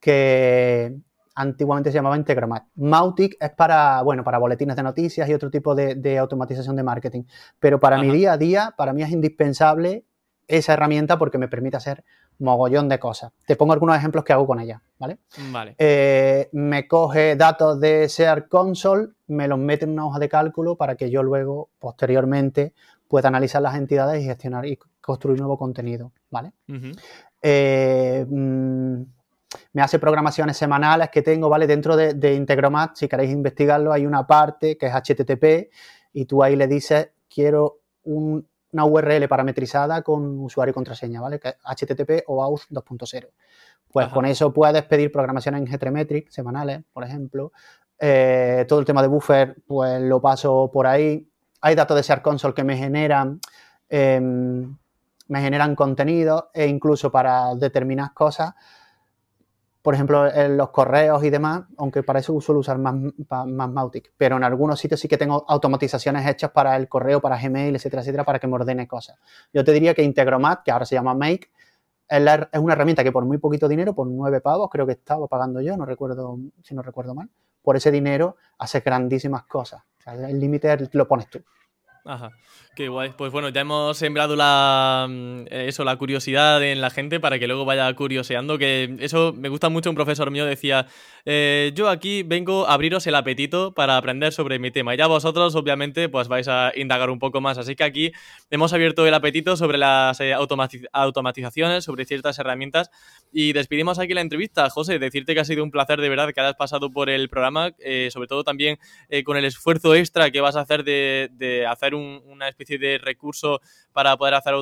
que antiguamente se llamaba Integromat. Mautic es para, bueno, para boletines de noticias y otro tipo de, automatización de marketing. Pero para mi día a día, para mí es indispensable esa herramienta porque me permite hacer mogollón de cosas. Te pongo algunos ejemplos que hago con ella. ¿vale? Vale. Eh, me coge datos de Search Console, me los mete en una hoja de cálculo para que yo luego, posteriormente, pueda analizar las entidades y gestionar y construir nuevo contenido, ¿vale? Eh, me hace programaciones semanales que tengo, ¿vale? Dentro de, de Integromat, si queréis investigarlo, hay una parte que es HTTP y tú ahí le dices, quiero una URL parametrizada con usuario y contraseña, ¿vale? Que es HTTP o AUTH 2.0. Pues con eso puedes pedir programaciones en Getremetric semanales, por ejemplo. Eh, todo el tema de buffer, pues lo paso por ahí. Hay datos de Search Console que me generan, em, me generan contenido e incluso para determinadas cosas por ejemplo, en los correos y demás, aunque para eso suelo usar más, más Mautic, pero en algunos sitios sí que tengo automatizaciones hechas para el correo, para Gmail, etcétera, etcétera, para que me ordene cosas. Yo te diría que Integromat, que ahora se llama Make, es, una herramienta que por muy poquito dinero, por nueve pavos, creo que estaba pagando yo, no recuerdo, si no recuerdo mal, por ese dinero hace grandísimas cosas. el límite lo pones tú. Ajá. Qué guay. Pues bueno, ya hemos sembrado la mm, eso, la curiosidad en la gente para que luego vaya curioseando. Que eso me gusta mucho. Un profesor mío decía: eh, Yo aquí vengo a abriros el apetito para aprender sobre mi tema. Y ya vosotros, obviamente, pues vais a indagar un poco más. Así que aquí hemos abierto el apetito sobre las eh, automatizaciones, sobre ciertas herramientas. Y despedimos aquí la entrevista. José, decirte que ha sido un placer de verdad que hayas pasado por el programa, eh, sobre todo también con el esfuerzo extra que vas a hacer de, de hacer una especie de recurso para poder hacer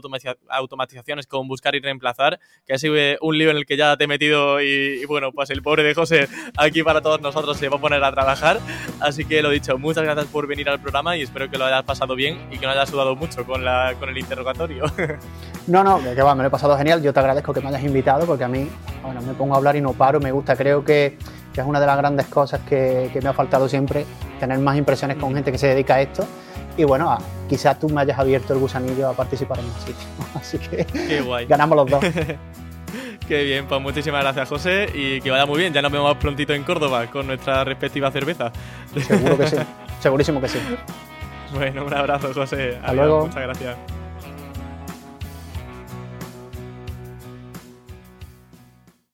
automatizaciones con buscar y reemplazar, que ha sido un lío en el que ya te he metido y, bueno, pues el pobre de José aquí para todos nosotros se va a poner a trabajar. Así que lo dicho, muchas gracias por venir al programa y espero que lo hayas pasado bien y que no hayas sudado mucho con, la, con el interrogatorio. No, no, que va, me lo he pasado genial. Yo te agradezco que me hayas invitado porque a mí, bueno, me pongo a hablar y no paro, me gusta. Creo que, es una de las grandes cosas que, que me ha faltado siempre, tener más impresiones con gente que se dedica a esto y bueno, quizás tú me hayas abierto el gusanillo a participar en más sitio. Así que Qué guay. ganamos los dos. Qué bien, pues muchísimas gracias José y que vaya muy bien. Ya nos vemos prontito en Córdoba con nuestra respectiva cerveza. Seguro que sí, segurísimo que sí. Bueno, un abrazo José. Hasta luego. Muchas gracias.